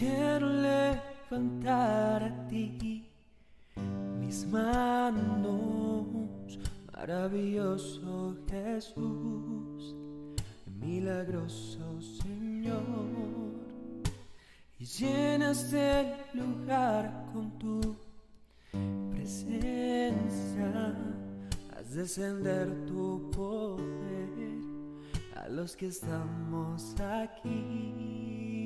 quiero levantar a ti mis manos, maravilloso Jesús, milagroso Señor, y llenas el lugar con tu presencia, haz descender tu poder a los que estamos aquí.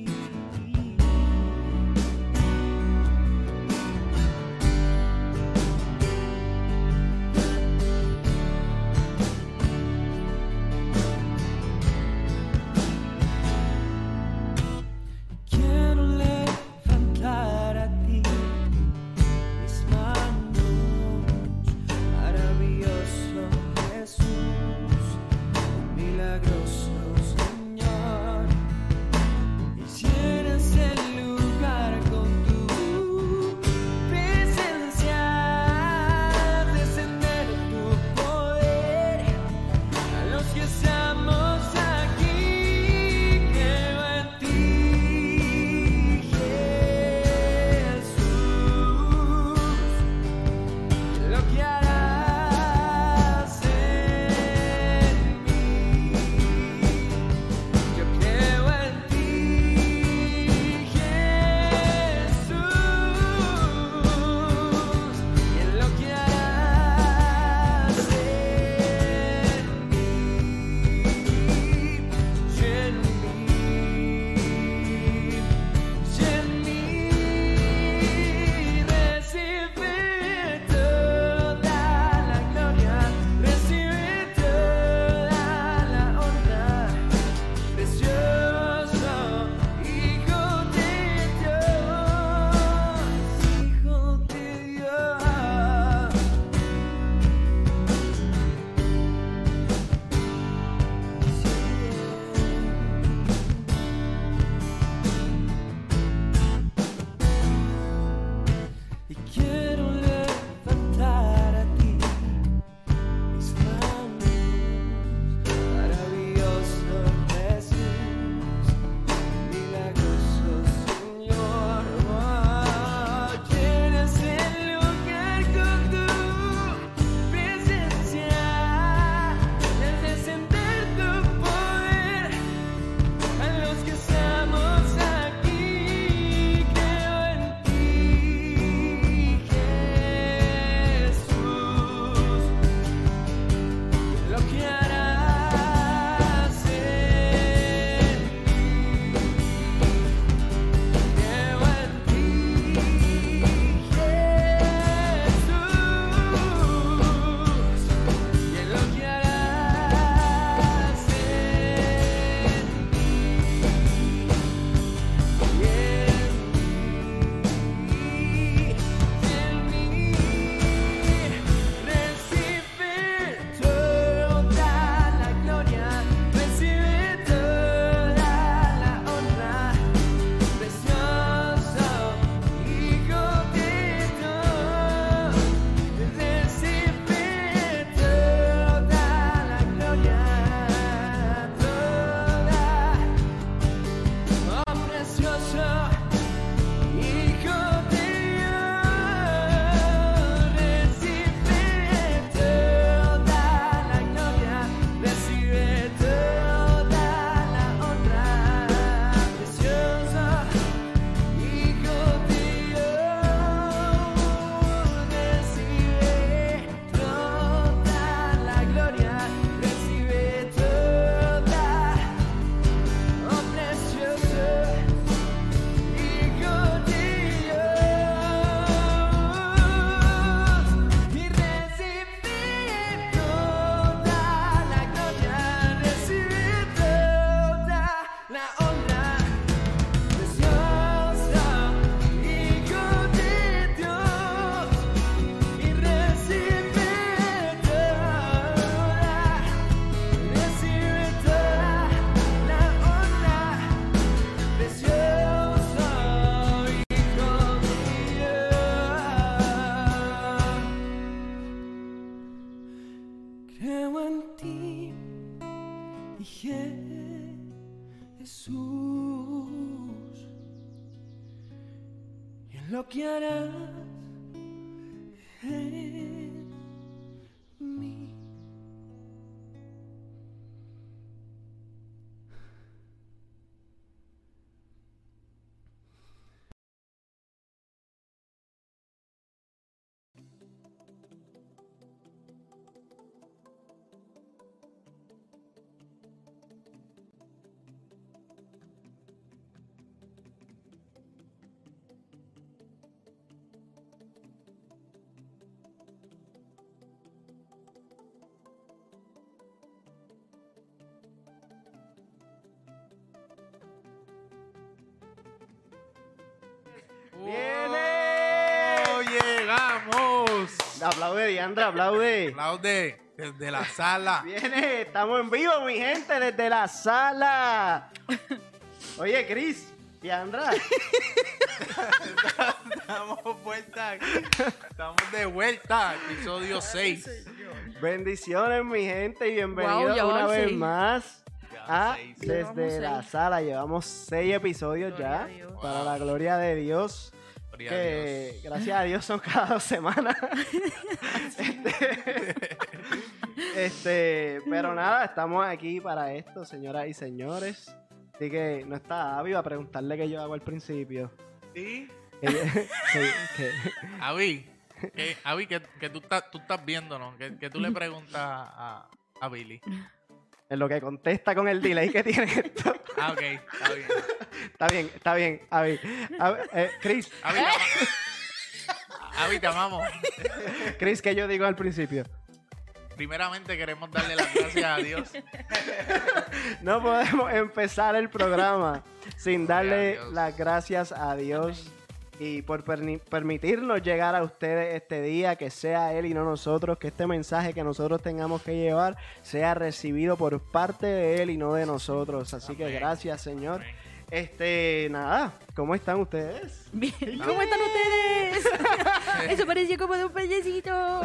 Lo Aplaude, Diandra, aplaude. Aplaude desde la sala. Viene, estamos en vivo, mi gente, desde la sala. Oye, Chris, Diandra, Estamos vuelta. Estamos de vuelta. Episodio 6. bendiciones, mi gente, y bienvenidos Wow, una vez seis. más a seis. Desde la. Sala. Llevamos seis episodios Gloria ya, para Wow. la gloria de Dios. Gloria a que Dios. gracias a Dios son cada dos semanas. este, este, pero nada, estamos aquí para esto, señoras y señores. Así que no está Avi a preguntarle qué yo hago al principio. ¿Sí? Que- que- que- Avi, ¿qué, Avi, ¿qué, qué tú, estás, tú estás viendo, no? ¿Qué, qué tú le preguntas a, a Billy? En lo que contesta con el delay que tiene esto. Ah, ok. Está bien. Está bien, está bien, Avi. Avi, eh, Chris, Avi, Avi, te amamos. Chris, ¿qué yo digo al principio? Primeramente queremos darle las gracias a Dios. No podemos empezar el programa sin darle las gracias a Dios y por permitirnos llegar a ustedes este día, que sea Él y no nosotros, que este mensaje que nosotros tengamos que llevar sea recibido por parte de Él y no de nosotros. Así que gracias, Señor. Amén. Este, nada, ¿cómo están ustedes? Bien, ¿Cómo están ustedes? Eso parecía como de un payasito.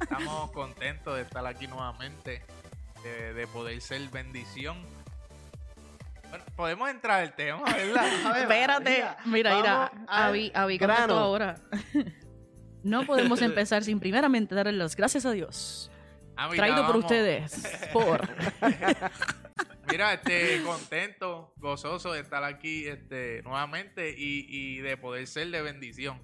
Estamos contentos de estar aquí nuevamente, de, de poder ser bendición. Bueno, podemos entrar al tema, ¿verdad? Espérate. Mira, mira. Avi, Avi grano. contestó ahora. No podemos empezar sin primeramente darle las gracias a Dios. Ah, Traído por ustedes. Por. Mira, este, contento, gozoso de estar aquí este, nuevamente y, y de poder ser de bendición.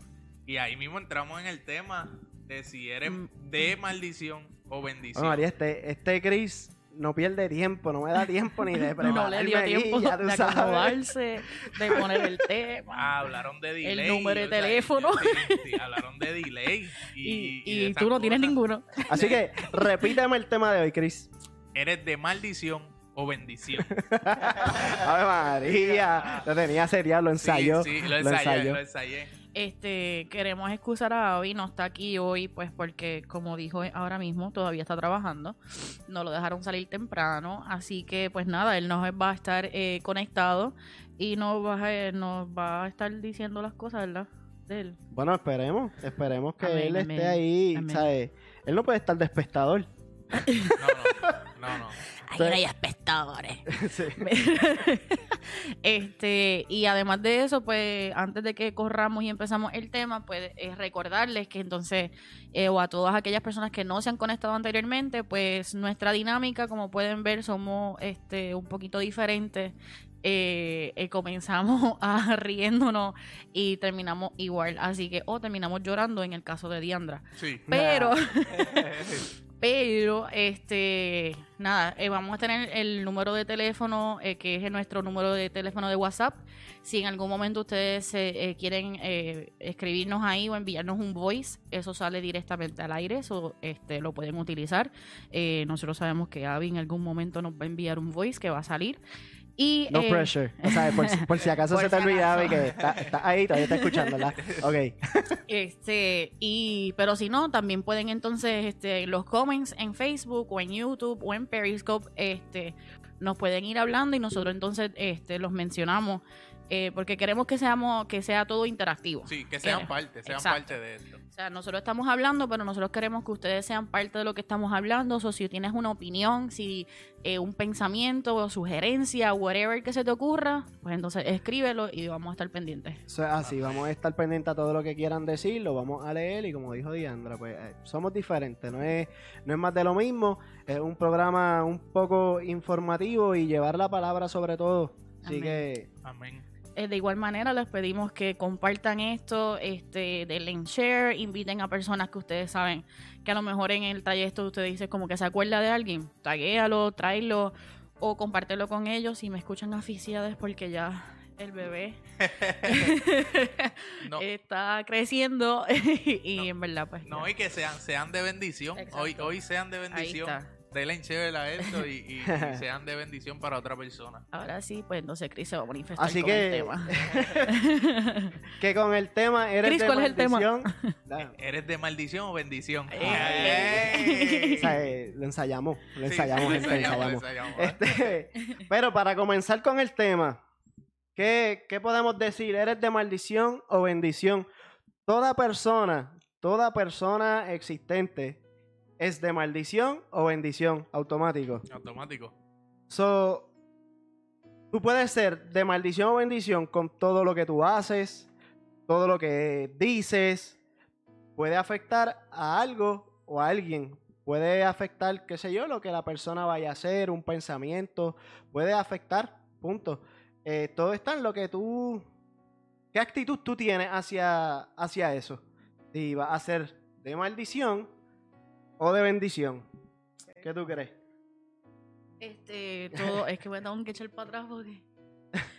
Y ahí mismo entramos en el tema de si eres Mm. de maldición o bendición. Bueno, María, este, este Chris no pierde tiempo, no me da tiempo ni de prepararme No le dio tiempo de acomodarse, de poner el tema. Ah, hablaron de delay. número de teléfono. sí, sí, hablaron de delay. Y, Y, y y de esas tú no tienes ninguno. Así que repíteme el tema de hoy, Chris. ¿Eres de maldición o bendición? Ave María, lo tenía serial, lo ensayó. Sí, sí, lo lo ensayé, ensayó. lo ensayé. Este, queremos excusar a Avi, no está aquí hoy, pues porque, como dijo ahora mismo, todavía está trabajando. No lo dejaron salir temprano, así que, pues nada, él nos va a estar eh, conectado y nos va, a, nos va a estar diciendo las cosas, ¿verdad? De él. Bueno, esperemos, esperemos que Amén, él esté ahí, amén. ¿sabes? Él no puede estar de espectador. No, no, no, no. No hay espectadores. Sí. este, y además de eso, pues antes de que corramos y empezamos el tema, pues es recordarles que entonces, eh, o a todas aquellas personas que no se han conectado anteriormente, pues nuestra dinámica, como pueden ver, somos este un poquito diferentes. Eh, eh, comenzamos a riéndonos y terminamos igual. Así que, o terminamos llorando en el caso de Diandra. Sí. Pero, pero, este, nada, eh, vamos a tener el número de teléfono, eh, que es nuestro número de teléfono de WhatsApp. Si en algún momento ustedes eh, quieren eh, escribirnos ahí o enviarnos un voice, eso sale directamente al aire, eso este, lo pueden utilizar. Eh, nosotros sabemos que Abby en algún momento nos va a enviar un voice que va a salir. Y, No eh, pressure. O sea, por, si- por si acaso Por se te olvidaba y que está, está ahí, todavía está escuchando, ¿verdad? Ok. Este, y, pero si no, también pueden entonces, este, los comments en Facebook o en YouTube o en Periscope, este, nos pueden ir hablando y nosotros entonces, este, los mencionamos eh, porque queremos que seamos que sea todo interactivo. Sí, que sean Eh, parte, sean exacto. parte de esto. O sea, nosotros estamos hablando, pero nosotros queremos que ustedes sean parte de lo que estamos hablando. O si tienes una opinión, si eh, un pensamiento o sugerencia, whatever que se te ocurra, pues entonces escríbelo y vamos a estar pendientes. Así, vamos a estar pendientes a todo lo que quieran decir, lo vamos a leer y como dijo Diandra, pues eh, somos diferentes, no es, no es más de lo mismo, es un programa un poco informativo y llevar la palabra sobre todo. Así Amén. que Amén. Eh, de igual manera, les pedimos que compartan esto, este, denle en share, inviten a personas que ustedes saben que a lo mejor en el trayecto usted dice como que se acuerda de alguien, taguéalo, tráelo o compártelo con ellos. Si me escuchan aficiadas porque ya el bebé No, está creciendo y No. en verdad pues no ya. y que sean, sean de bendición. Exacto. Hoy, hoy sean de bendición. Denle chévere a esto y, y- y sean de bendición para otra persona. Ahora sí, pues entonces Chris se va a manifestar Así con el que- tema. que con el tema eres Chris, de ¿cuál es el tema? maldición. ¿Eres de maldición o bendición? Ey. o sea, eh, lo ensayamos, lo Sí, ensayamos, lo gente, lo ensayamos, lo ensayamos. Este, pero para comenzar con el tema, ¿qué, ¿qué podemos decir? ¿Eres de maldición o bendición? Toda persona, toda persona existente es de maldición o bendición automático. Automático. So, tú puedes ser de maldición o bendición con todo lo que tú haces, todo lo que dices, puede afectar a algo o a alguien. Puede afectar, qué sé yo, lo que la persona vaya a hacer, un pensamiento, puede afectar, punto. Eh, todo está en lo que tú, qué actitud tú tienes hacia, hacia eso. Si va a ser de maldición o de bendición. ¿Qué tú crees? Este, todo, es que me tengo que echar para atrás porque.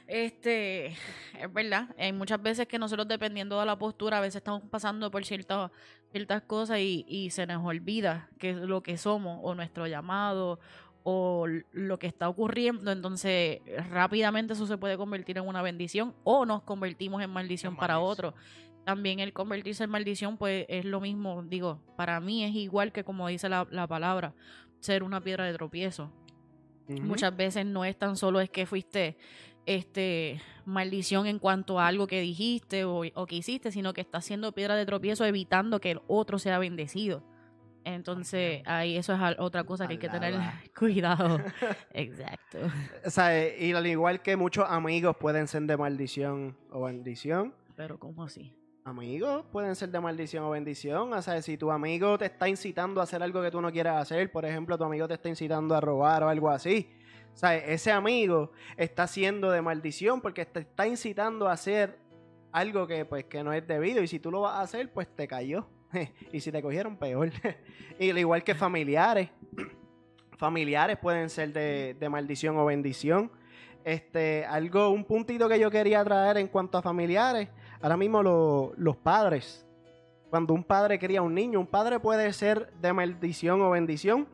Este, es verdad. Hay muchas veces que nosotros, dependiendo de la postura, a veces estamos pasando por ciertas, ciertas cosas y, y se nos olvida que es lo que somos, o nuestro llamado, o lo que está ocurriendo. Entonces, rápidamente eso se puede convertir en una bendición, o nos convertimos en maldición En para maldición. otro. También el convertirse en maldición, pues es lo mismo. Digo, para mí es igual que como dice la, la palabra, ser una piedra de tropiezo. Muchas veces no es tan solo es que fuiste este maldición en cuanto a algo que dijiste o, o que hiciste, sino que estás siendo piedra de tropiezo evitando que el otro sea bendecido. Entonces, ahí eso es otra cosa que hay que tener cuidado. Exacto. O sea, eh, y al igual que muchos amigos pueden ser de maldición o bendición, Pero ¿cómo así? Amigos pueden ser de maldición o bendición. O sea, si tu amigo te está incitando a hacer algo que tú no quieras hacer, por ejemplo, tu amigo te está incitando a robar o algo así. O sea, ese amigo está siendo de maldición porque te está incitando a hacer algo que pues que no es debido y si tú lo vas a hacer, pues te cayó. y si te cogieron, peor. y al igual que familiares. familiares pueden ser de, de maldición o bendición. Este, algo, un puntito que yo quería traer en cuanto a familiares, ahora mismo lo- los padres. Cuando un padre cría a un niño, un padre puede ser de maldición o bendición.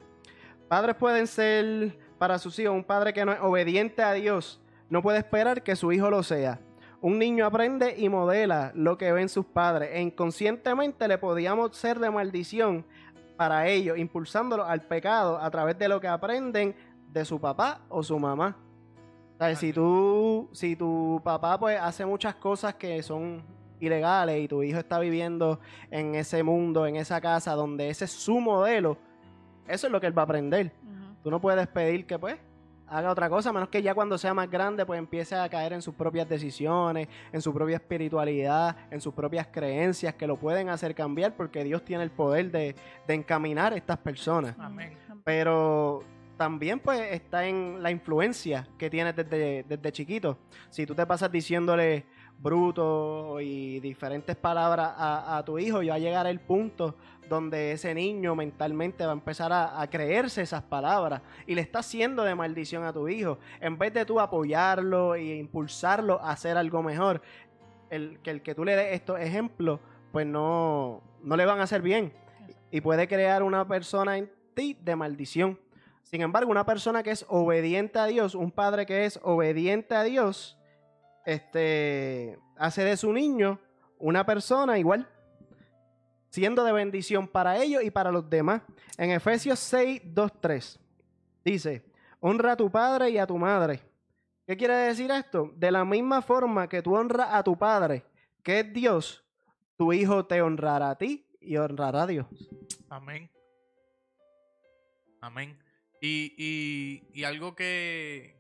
Padres pueden ser para sus hijos, un padre que no es obediente a Dios, no puede esperar que su hijo lo sea. Un niño aprende y modela lo que ven sus padres e inconscientemente le podíamos ser de maldición para ellos, impulsándolos al pecado a través de lo que aprenden de su papá o su mamá. Si tú, si tu papá pues hace muchas cosas que son ilegales y tu hijo está viviendo en ese mundo, en esa casa donde ese es su modelo, eso es lo que él va a aprender. Tú no puedes pedir que pues haga otra cosa, a menos que ya cuando sea más grande pues empiece a caer en sus propias decisiones, en su propia espiritualidad, en sus propias creencias que lo pueden hacer cambiar porque Dios tiene el poder de, de encaminar a estas personas. Amén. Pero también pues está en la influencia que tienes desde, desde chiquito. Si tú te pasas diciéndole bruto y diferentes palabras a, a tu hijo, ya va a llegar el punto donde ese niño mentalmente va a empezar a, a creerse esas palabras y le está haciendo de maldición a tu hijo. En vez de tú apoyarlo e impulsarlo a hacer algo mejor, el que el que tú le des estos ejemplos, pues no, no le van a hacer bien. Y puede crear una persona en ti de maldición. Sin embargo, una persona que es obediente a Dios, un padre que es obediente a Dios, este, hace de su niño una persona igual, siendo de bendición para ellos y para los demás. En Efesios 6, 2, 3 dice, honra a tu padre y a tu madre, ¿Qué quiere decir esto? De la misma forma que tú honras a tu padre, que es Dios, tu hijo te honrará a ti y honrará a Dios. Amén. Amén. Y, y, y algo que,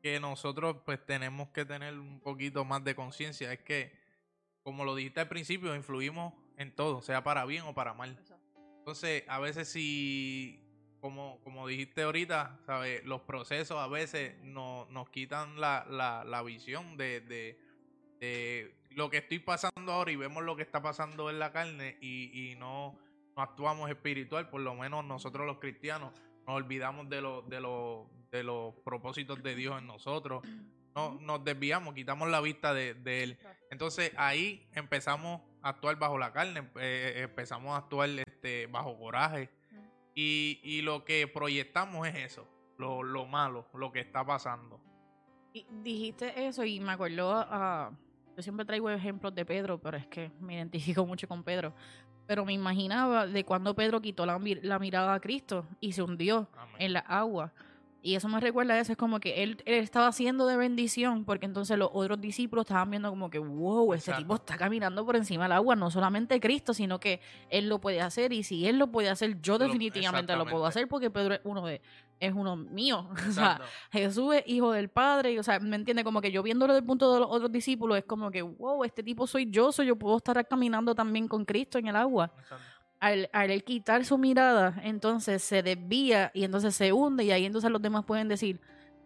que nosotros pues tenemos que tener un poquito más de conciencia es que, como lo dijiste al principio, influimos en todo, sea para bien o para mal. Entonces, a veces si, como, como dijiste ahorita, ¿sabes? los procesos a veces no, nos quitan la, la, la visión de, de, de lo que estoy pasando ahora y vemos lo que está pasando en la carne y, y no, no actuamos espiritual, por lo menos nosotros los cristianos nos olvidamos de, lo, de, lo, de los propósitos de Dios en nosotros, no, nos desviamos, quitamos la vista de, de Él. Entonces ahí empezamos a actuar bajo la carne, eh, empezamos a actuar este, bajo coraje y, y lo que proyectamos es eso, lo, lo malo, lo que está pasando. Y dijiste eso y me acuerdo, ah, yo siempre traigo ejemplos de Pedro, pero es que me identifico mucho con Pedro. Pero me imaginaba de cuando Pedro quitó la, mir- la mirada a Cristo y se hundió Amén. en la agua. Y eso me recuerda a eso, es como que él, él estaba haciendo de bendición, porque entonces los otros discípulos estaban viendo como que, wow, ese Exacto. tipo está caminando por encima del agua, no solamente Cristo, sino que él lo puede hacer, y si él lo puede hacer, yo definitivamente lo puedo hacer, porque Pedro es uno de, es uno mío. O sea. Jesús es hijo del Padre, y, o sea, me entiende como que yo viéndolo desde el punto de los otros discípulos, es como que, wow, este tipo soy yo, soy yo puedo estar caminando también con Cristo en el agua. Exacto. Al, al él quitar su mirada, entonces se desvía y entonces se hunde, y ahí entonces los demás pueden decir,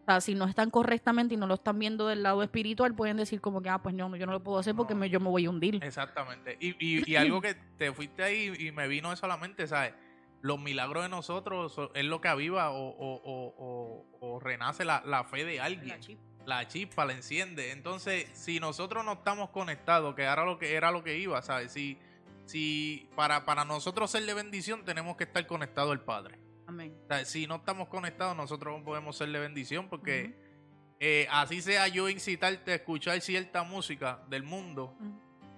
o sea, si no están correctamente y no lo están viendo del lado espiritual, pueden decir como que, ah, pues no, yo no lo puedo hacer porque No. me- yo me voy a hundir. Exactamente. Y, y, y algo que te fuiste ahí y me vino eso a la mente, ¿sabes? Los milagros de nosotros so- es lo que aviva o, o, o, o- o renace la, la fe de alguien. La chispa la enciende. Entonces, si nosotros no estamos conectados, que era lo que era lo que iba, ¿sabes? Si, si para, para nosotros ser de bendición tenemos que estar conectados al Padre. Amén. O sea, si no estamos conectados, nosotros no podemos ser de bendición porque eh, así sea yo incitarte a escuchar cierta música del mundo,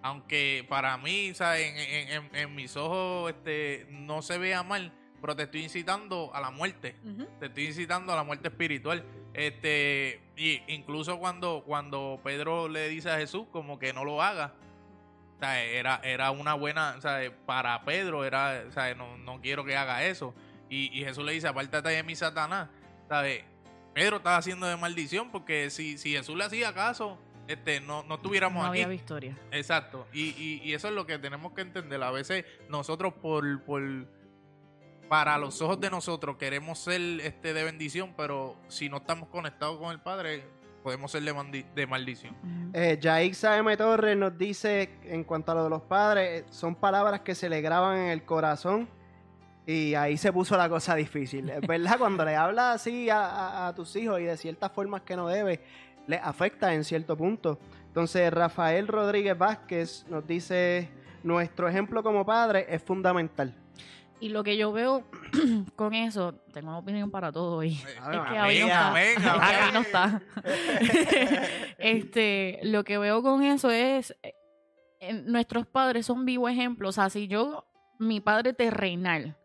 aunque para mí, ¿sabes? En, en- en- en mis ojos este, no se vea mal, pero te estoy incitando a la muerte, te estoy incitando a la muerte espiritual. Este, y incluso cuando, cuando Pedro le dice a Jesús como que no lo haga, o sea, era, era una buena, o sea, para Pedro era, o sea, no, no quiero que haga eso. Y, y Jesús le dice, apártate de mi Satanás, ¿sabes? Pedro estaba haciendo de maldición porque si, si Jesús le hacía caso, este, no, no estuviéramos No aquí. había victoria. Exacto. Y, y, y eso es lo que tenemos que entender. A veces nosotros por, por para los ojos de nosotros queremos ser este de bendición, pero si no estamos conectados con el Padre, podemos ser de, mandi- de maldición. Eh, Yaixa M. Torres nos dice, en cuanto a lo de los padres, eh, son palabras que se le graban en el corazón y ahí se puso la cosa difícil. Es verdad, cuando le hablas así a, a- a tus hijos y de ciertas formas que no debes, les afecta en cierto punto. Entonces, Rafael Rodríguez Vázquez nos dice, nuestro ejemplo como padre es fundamental. Y lo que yo veo con eso, tengo una opinión para todo Es que no está. Amén, Es que ahí no está. este, lo que veo con eso es eh, nuestros padres son vivos ejemplos. O sea, si yo, mi padre terrenal,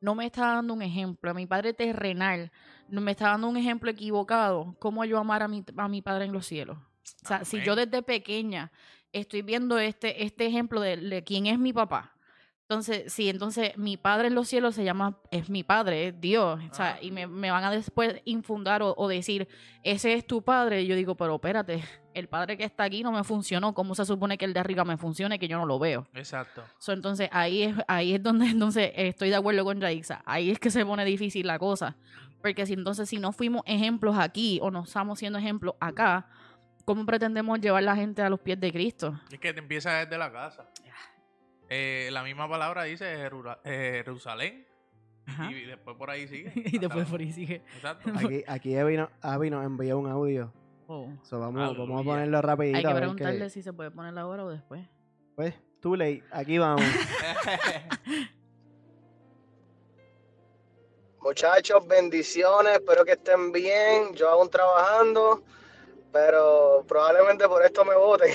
no me está dando un ejemplo, mi padre terrenal no me está dando un ejemplo equivocado, ¿cómo yo amar a mi, a mi padre en los cielos? O sea, si yo desde pequeña estoy viendo este, este ejemplo de, de quién es mi papá, entonces, sí, entonces mi padre en los cielos se llama, es mi padre, es Dios. O sea, Ah. y me, me van a después infundar o, o decir, ese es tu padre. Y yo digo, pero espérate, el padre que está aquí no me funcionó. ¿Cómo se supone que el de arriba me funcione que yo no lo veo? Exacto. So, entonces, ahí es, ahí es donde entonces estoy de acuerdo con Yaixa. Ahí es que se pone difícil la cosa. Porque si entonces, si no fuimos ejemplos aquí o no estamos siendo ejemplos acá, ¿cómo pretendemos llevar la gente a los pies de Cristo? Es que te empieza desde la casa. Eh, la misma palabra dice Jerura- eh, Jerusalén. Ajá. Y después por ahí sigue. y después por ahí sigue. Exacto. Aquí, aquí Abby, no- Abby nos envió un audio. Oh. So, vamos, vamos a ponerlo rapidito. Hay que preguntarle si se puede poner ahora o después. Pues, too late. Aquí vamos. Muchachos, bendiciones, espero que estén bien. Yo aún trabajando, pero probablemente por esto me voten.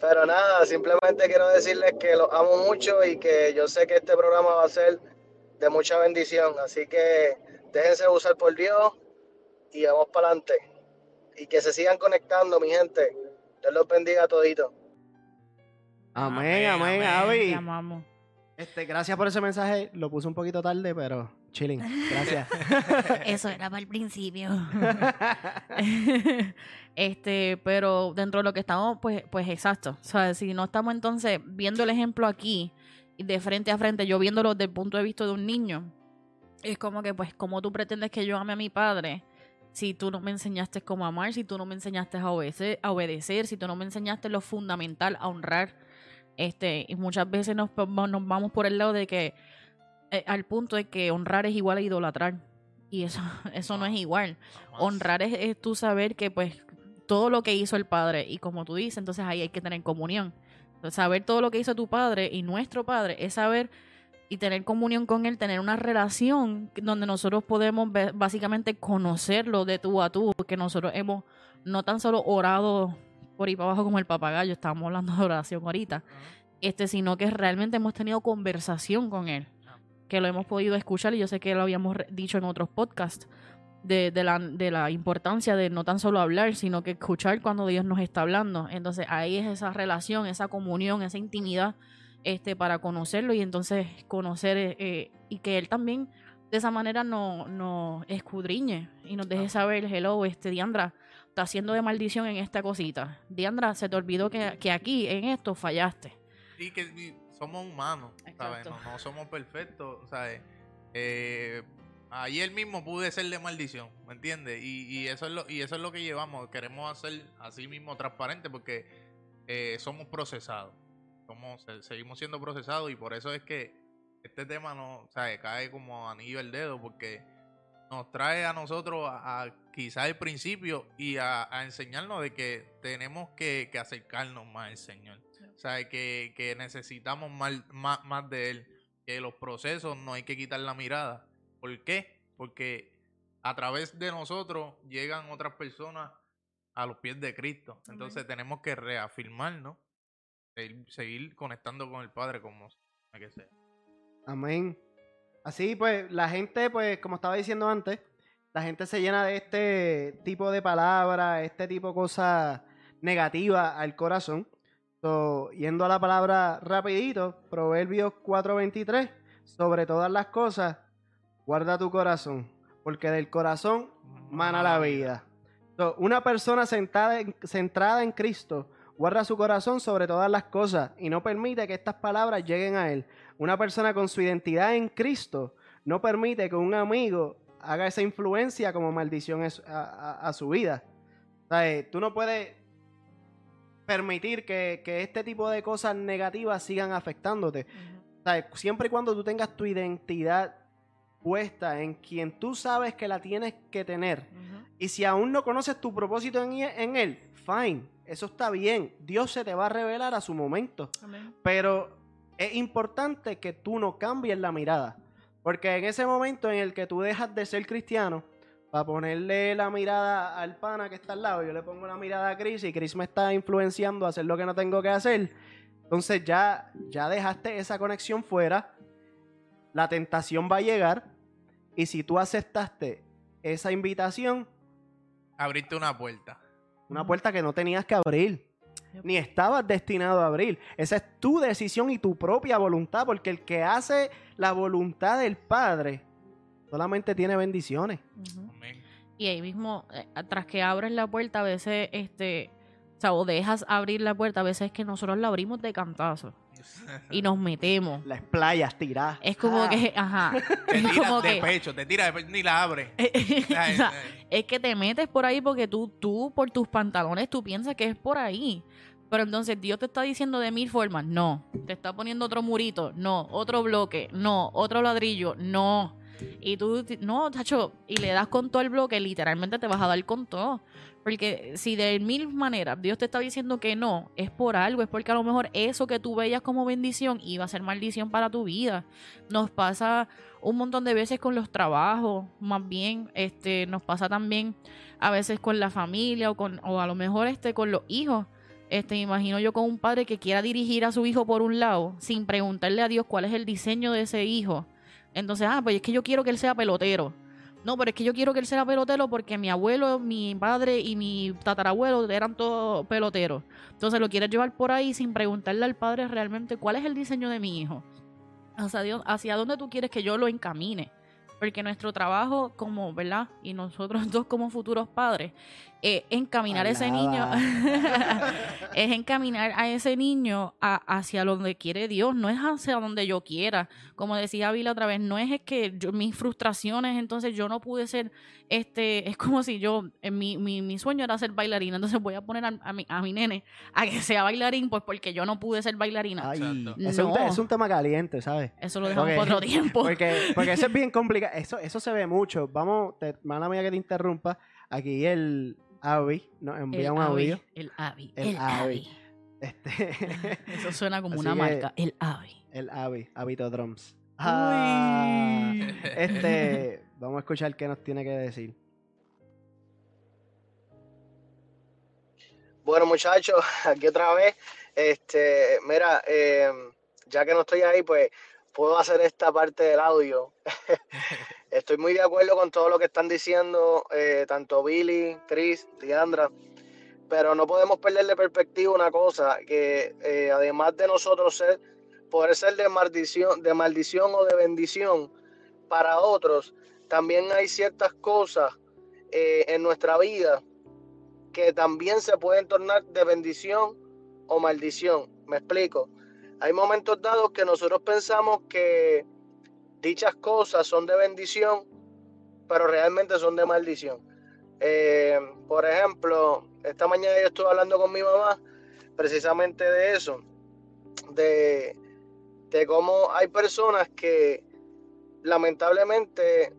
Pero nada, simplemente quiero decirles que los amo mucho y que yo sé que este programa va a ser de mucha bendición. Así que déjense usar por Dios y vamos para adelante. y que se sigan conectando, mi gente. Dios los bendiga a toditos. Amén, Amén, amén, amén. Te Avi. amamos. Este, gracias por ese mensaje. Lo puse un poquito tarde, pero chilling. Gracias. Eso era para el principio. este, pero dentro de lo que estamos, pues, pues exacto. O sea, si no estamos entonces viendo el ejemplo aquí, de frente a frente, yo viéndolo desde el punto de vista de un niño, es como que, pues, como tú pretendes que yo ame a mi padre, si tú no me enseñaste cómo amar, si tú no me enseñaste a obedecer, a obedecer si tú no me enseñaste lo fundamental, a honrar. Este, y muchas veces nos, nos vamos por el lado de que, eh, al punto de que honrar es igual a idolatrar. Y eso, eso no es igual. Honrar es, es tú saber que pues todo lo que hizo el padre. Y como tú dices, entonces ahí hay que tener comunión. Entonces, saber todo lo que hizo tu padre y nuestro padre es saber y tener comunión con él, tener una relación donde nosotros podemos básicamente conocerlo de tú a tú, porque nosotros hemos no tan solo orado por ahí para abajo como el papagayo, estábamos hablando de oración ahorita, este, sino que realmente hemos tenido conversación con él, que lo hemos podido escuchar y yo sé que lo habíamos dicho en otros podcasts, de, de, la, de la importancia de no tan solo hablar, sino que escuchar cuando Dios nos está hablando. Entonces ahí es esa relación, esa comunión, esa intimidad este, para conocerlo y entonces conocer eh, eh, y que Él también de esa manera nos no escudriñe y nos deje saber, hello, este Diandra, está haciendo de maldición en esta cosita. Diandra, se te olvidó que, que aquí, en esto, fallaste. Y que y somos humanos, ¿sabes? No somos perfectos, ¿sabes? Eh, ayer mismo pude ser de maldición, ¿me entiendes? Y, y eso es lo y eso es lo que llevamos. Queremos hacer así mismo transparente porque eh, somos procesados. Somos, se- seguimos siendo procesados y por eso es que este tema no, ¿sabes? Cae como anillo al dedo porque nos trae a nosotros a, a quizás el principio y a, a enseñarnos de que tenemos que, que acercarnos más al Señor. O sea, que, que necesitamos más, más, más de Él. Que los procesos no hay que quitar la mirada. ¿Por qué? Porque a través de nosotros llegan otras personas a los pies de Cristo. Amén. Entonces tenemos que reafirmarnos, seguir, seguir conectando con el Padre como tiene que ser. Amén. Así pues, la gente, pues, como estaba diciendo antes, la gente se llena de este tipo de palabras, este tipo de cosas negativas al corazón. So, yendo a la palabra rapidito, Proverbios 4:23, sobre todas las cosas, guarda tu corazón, porque del corazón mana la vida. So, una persona sentada en- centrada en Cristo guarda su corazón sobre todas las cosas y no permite que estas palabras lleguen a él. Una persona con su identidad en Cristo no permite que un amigo haga esa influencia como maldición a, a- a su vida. O sea, tú no puedes permitir que, que este tipo de cosas negativas sigan afectándote. O sea, siempre y cuando tú tengas tu identidad puesta en quien tú sabes que la tienes que tener, y si aún no conoces tu propósito en, en él, fine, eso está bien. Dios se te va a revelar a su momento. Amén. Pero es importante que tú no cambies la mirada. Porque en ese momento en el que tú dejas de ser cristiano, para ponerle la mirada al pana que está al lado, yo le pongo la mirada a Chris y Chris me está influenciando a hacer lo que no tengo que hacer. Entonces ya, ya dejaste esa conexión fuera. La tentación va a llegar. Y si tú aceptaste esa invitación, Abriste una puerta. una puerta que no tenías que abrir, ni estabas destinado a abrir. Esa es tu decisión y tu propia voluntad, porque el que hace la voluntad del Padre solamente tiene bendiciones. Amén. Y ahí mismo, eh, tras que abres la puerta, a veces, este, o sea, o dejas abrir la puerta, a veces es que nosotros la abrimos de cantazo y nos metemos. Las playas tiradas. Es como Ah, que, ajá, Te es tiras como de que, pecho, te tiras de pecho, ni la abres. o sea, ay. es que te metes por ahí porque tú, tú, por tus pantalones, tú piensas que es por ahí. Pero entonces Dios te está diciendo de mil formas, no. Te está poniendo otro murito, no. Otro bloque, no. Otro ladrillo, no. Y tú, no, tacho, y le das con todo el bloque, literalmente te vas a dar con todo. Porque si de mil maneras Dios te está diciendo que no, es por algo, es porque a lo mejor eso que tú veías como bendición iba a ser maldición para tu vida. Nos pasa un montón de veces con los trabajos, más bien, este, nos pasa también a veces con la familia o con, o a lo mejor este con los hijos. Este, imagino yo con un padre que quiera dirigir a su hijo por un lado, sin preguntarle a Dios cuál es el diseño de ese hijo. Entonces, ah, pues es que yo quiero que él sea pelotero. No, pero es que yo quiero que él sea pelotero porque mi abuelo, mi padre y mi tatarabuelo eran todos peloteros. Entonces lo quieres llevar por ahí sin preguntarle al padre realmente cuál es el diseño de mi hijo. Dios- hacia dónde tú quieres que yo lo encamine. Porque nuestro trabajo como, ¿verdad? Y nosotros dos como futuros padres, eh, encaminar a ese niño, es encaminar a ese niño a- hacia donde quiere Dios, no es hacia donde yo quiera. Como decía Vila otra vez, no es, es que yo, mis frustraciones, entonces yo no pude ser, este, es como si yo, en mi, mi, mi sueño era ser bailarina, entonces voy a poner a, a mi, a mi nene a que sea bailarín, pues porque yo no pude ser bailarina. Ay, es, un, te- No. es un tema caliente, ¿sabes? Eso lo dejamos para otro tiempo. Porque, porque eso es bien complicado. Eso, eso se ve mucho. Vamos, te, mala mía que te interrumpa. Aquí el Avi nos envía un audio. El Avi. El El, Avi. Avi. Este, Eso suena como Así una marca. El Avi. el Avi, Avito Drums. Ah, este, vamos a escuchar qué nos tiene que decir. Bueno, muchachos, aquí otra vez. Este, mira, eh, ya que no estoy ahí, pues puedo hacer esta parte del audio. Estoy muy de acuerdo con todo lo que están diciendo, eh, tanto Billy, Chris, Diandra, pero no podemos perder de perspectiva una cosa, que eh, además de nosotros ser, poder ser de maldición, de maldición o de bendición para otros, también hay ciertas cosas eh, en nuestra vida que también se pueden tornar de bendición o maldición. Me explico. Hay momentos dados que nosotros pensamos que dichas cosas son de bendición, pero realmente son de maldición. Eh, por ejemplo, esta mañana yo estuve hablando con mi mamá precisamente de eso, de, de cómo hay personas que lamentablemente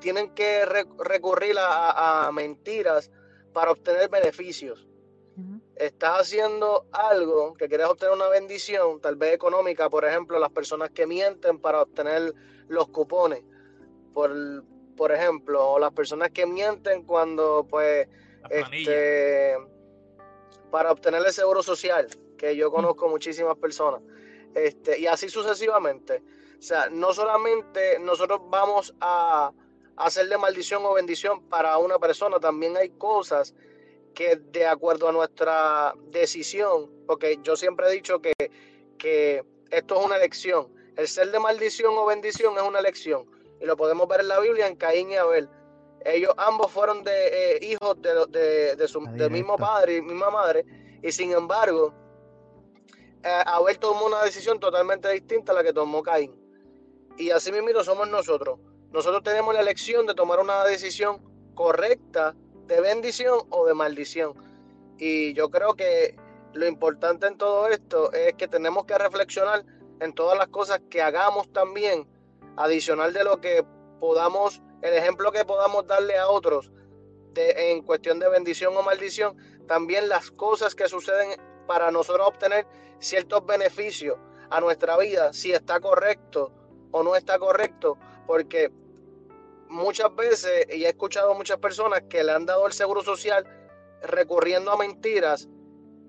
tienen que re- recurrir a mentiras para obtener beneficios. Estás haciendo algo que quieres obtener una bendición, tal vez económica, por ejemplo, las personas que mienten para obtener los cupones, por, por ejemplo, o las personas que mienten cuando, pues, este, para obtener el seguro social, que yo conozco muchísimas personas, este, y así sucesivamente. O sea, no solamente nosotros vamos a hacerle maldición o bendición para una persona, también hay cosas que de acuerdo a nuestra decisión, porque yo siempre he dicho que, que esto es una elección, el ser de maldición o bendición es una elección, y lo podemos ver en la Biblia en Caín y Abel. Ellos ambos fueron de eh, hijos de, de, de su, del mismo padre y misma madre, y sin embargo, eh, Abel tomó una decisión totalmente distinta a la que tomó Caín. Y así mismo somos nosotros. Nosotros tenemos la elección de tomar una decisión correcta de bendición o de maldición. Y yo creo que lo importante en todo esto es que tenemos que reflexionar en todas las cosas que hagamos también, adicional de lo que podamos, el ejemplo que podamos darle a otros de, en cuestión de bendición o maldición, también las cosas que suceden para nosotros obtener ciertos beneficios a nuestra vida, si está correcto o no está correcto, porque muchas veces, y he escuchado muchas personas que le han dado el seguro social recurriendo a mentiras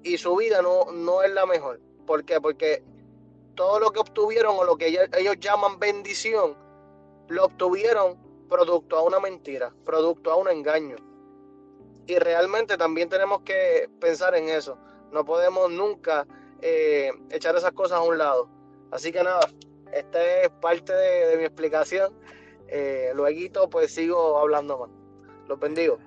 y su vida no, no es la mejor. ¿Por qué? Porque todo lo que obtuvieron o lo que ellos, llaman bendición, lo obtuvieron producto a una mentira, producto a un engaño. Y realmente también tenemos que pensar en eso. No podemos nunca eh, echar esas cosas a un lado. Así que nada, esta es parte de mi explicación. Eh, luego pues sigo hablando más. Los bendigo.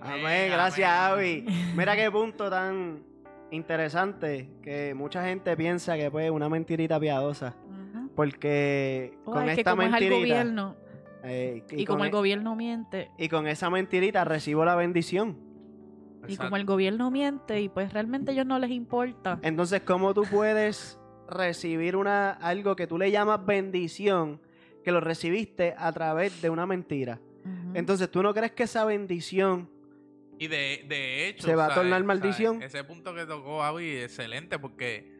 Amén, gracias Avi. Mira qué punto tan interesante que mucha gente piensa que pues una mentirita piadosa. Porque Oh, con es que esta es el mentirita gobierno eh, y, con como el e- gobierno miente y con esa mentirita recibo la bendición. y como el gobierno miente y pues realmente a ellos no les importa. Entonces, ¿cómo tú puedes recibir una algo que tú le llamas bendición que lo recibiste a través de una mentira? Entonces, ¿tú no crees que esa bendición Y de, de hecho. ¿Se va a tornar ¿sabes? maldición? Ese punto que tocó Avi es excelente porque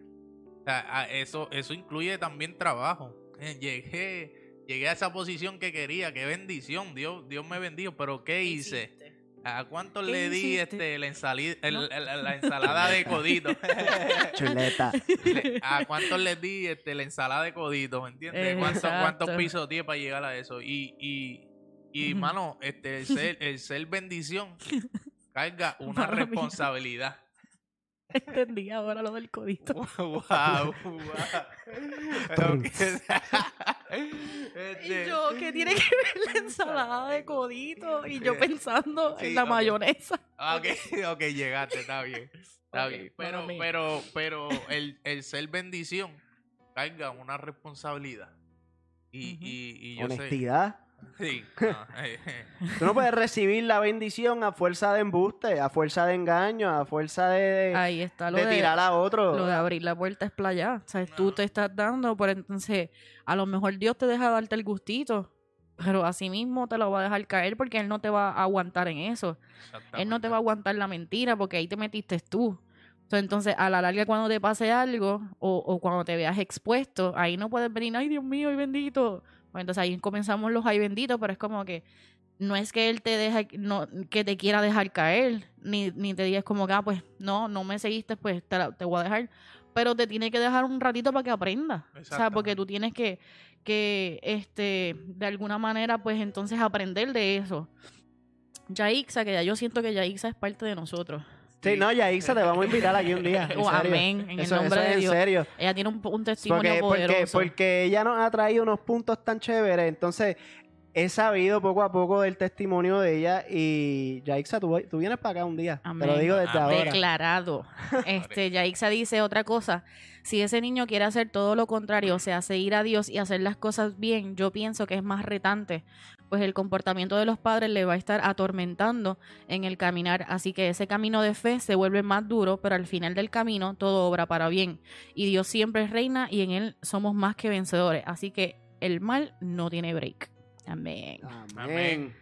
o sea, a- eso, eso incluye también trabajo. Eh, Llegué, llegué a esa posición que quería, qué bendición. Dios, Dios me bendijo, pero ¿qué hice? ¿A cuántos ¿Qué le di hiciste? este, la, ensali- el- No. el- la ensalada de codito? chuleta? Le- ¿A cuántos les di este, la ensalada de codito? ¿Me entiendes? ¿Cuántos, cuántos pisos tiene para llegar a eso? Y, y Y, mano, este, el ser, el ser bendición carga una Mala mía. responsabilidad. Entendí ahora lo del codito. wow, wow. Este, Y yo, ¿qué tiene que ver la ensalada de codito? Y yo pensando Sí, en la ok. mayonesa. Ok, ok, llegaste, está bien. Está bien. Pero, pero, pero el, el ser bendición carga una responsabilidad. Y, y, y yo Honestidad. sé. Sí. ah, eh, eh. Tú no puedes recibir la bendición a fuerza de embuste, a fuerza de engaño, a fuerza de, de, Ahí está lo de de, tirar a otro. lo de abrir la puerta es playa. O sea, No. tú te estás dando, pero entonces a lo mejor Dios te deja darte el gustito. Pero así mismo te lo va a dejar caer porque Él no te va a aguantar en eso. Él no te va a aguantar la mentira porque ahí te metiste tú. Entonces, a la larga, cuando te pase algo o, o cuando te veas expuesto, ahí no puedes venir, ay Dios mío, ay bendito. Pues entonces ahí comenzamos los ay benditos, pero es como que no es que él te deja, no, que te quiera dejar caer, ni, ni te digas como que, ah, pues no, no me seguiste, pues te, la- te voy a dejar. Pero te tiene que dejar un ratito para que aprendas. O sea, porque tú tienes que, que, este, de alguna manera, pues entonces aprender de eso. Yaixa, que ya yo siento que Yaixa es parte de nosotros. Sí, no, Yaixa, te vamos a invitar aquí un día. en Oh, serio. amén, en el Eso- nombre eso es de en Dios. serio. Ella tiene un, un testimonio Porque, porque, poderoso. porque ella nos ha traído unos puntos tan chéveres. Entonces, he sabido poco a poco del testimonio de ella. Y Yaixa, tú, tú vienes para acá un día. Te lo Amén. digo desde Amén. ahora. Declarado. Este, Yaixa dice otra cosa. Si ese niño quiere hacer todo lo contrario, o sea, seguir a Dios y hacer las cosas bien, yo pienso que es más retante, pues el comportamiento de los padres le va a estar atormentando en el caminar. Así que ese camino de fe se vuelve más duro, pero al final del camino todo obra para bien. Y Dios siempre es reina y en Él somos más que vencedores. Así que el mal no tiene break. Amén. Amén.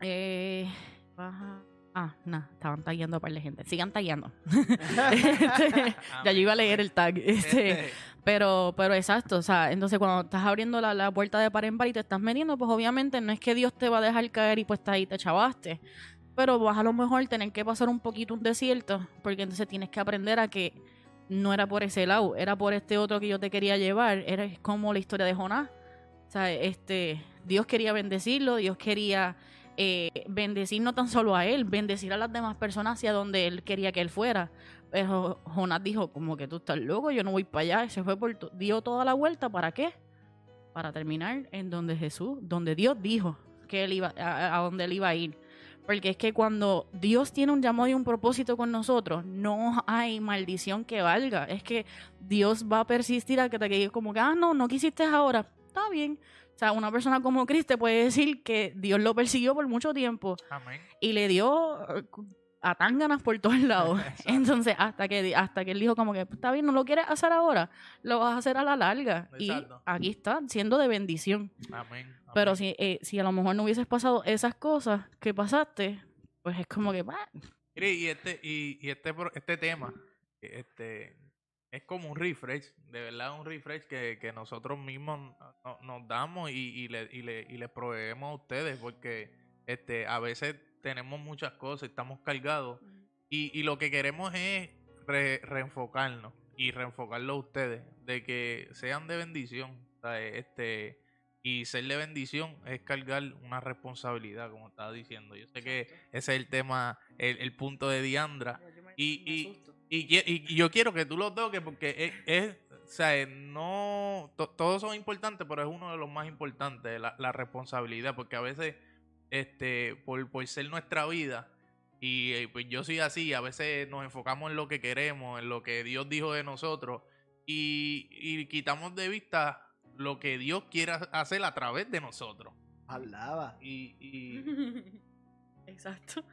Eh, baja. Ah, no, estaban tagueando a par de gente. Sigan tagueando. Este, ya yo iba a leer el tag. Este, pero, pero exacto, o sea, entonces cuando estás abriendo la, la puerta de par en par y te estás metiendo, pues obviamente no es que Dios te va a dejar caer y pues está ahí te chavaste. Pero vas a lo mejor tener que pasar un poquito un desierto, porque entonces tienes que aprender a que no era por ese lado, era por este otro que yo te quería llevar. Era como la historia de Jonás. O sea, este, Dios quería bendecirlo, Dios quería eh, bendecir no tan solo a él, bendecir a las demás personas hacia donde él quería que él fuera. Pero Jonás dijo, como que tú estás loco, yo no voy para allá. Se fue por, dio toda la vuelta, ¿para qué? Para terminar en donde Jesús, donde Dios dijo que él iba, a, a donde él iba a ir. Porque es que cuando Dios tiene un llamado y un propósito con nosotros, no hay maldición que valga. Es que Dios va a persistir a que como que, ah, no, no quisiste ahora. Está bien. O sea, una persona como Cristo puede decir que Dios lo persiguió por mucho tiempo Amén. y le dio eh, a tan ganas por todos lados. Entonces, hasta que, hasta que él dijo como que, está bien, no lo quieres hacer ahora, lo vas a hacer a la larga. Exacto. Y aquí está, siendo de bendición. Amén. Pero si, eh, si a lo mejor no hubieses pasado esas cosas que pasaste, pues es como que, bah, Mire, y este, y, y este, este tema, este, es como un refresh, de verdad un refresh que, que nosotros mismos no- nos damos y, y, le, y, le, y les proveemos a ustedes, porque este, a veces tenemos muchas cosas, estamos cargados, y, y lo que queremos es re- reenfocarnos y reenfocarlo a ustedes, de que sean de bendición, ¿sabes? este y ser de bendición es cargar una responsabilidad, como estaba diciendo. Yo sé que ese es el tema, el, el punto de Diandra. Y- y- Y, qui- y yo quiero que tú lo toques porque es, es- o sea, no, to- todos son importantes, pero es uno de los más importantes, la, la responsabilidad, porque a veces, este, por, por ser nuestra vida, y eh, pues yo soy así, a veces nos enfocamos en lo que queremos, en lo que Dios dijo de nosotros, y, y quitamos de vista lo que Dios quiere hacer a través de nosotros. Hablaba. Y, y Exacto.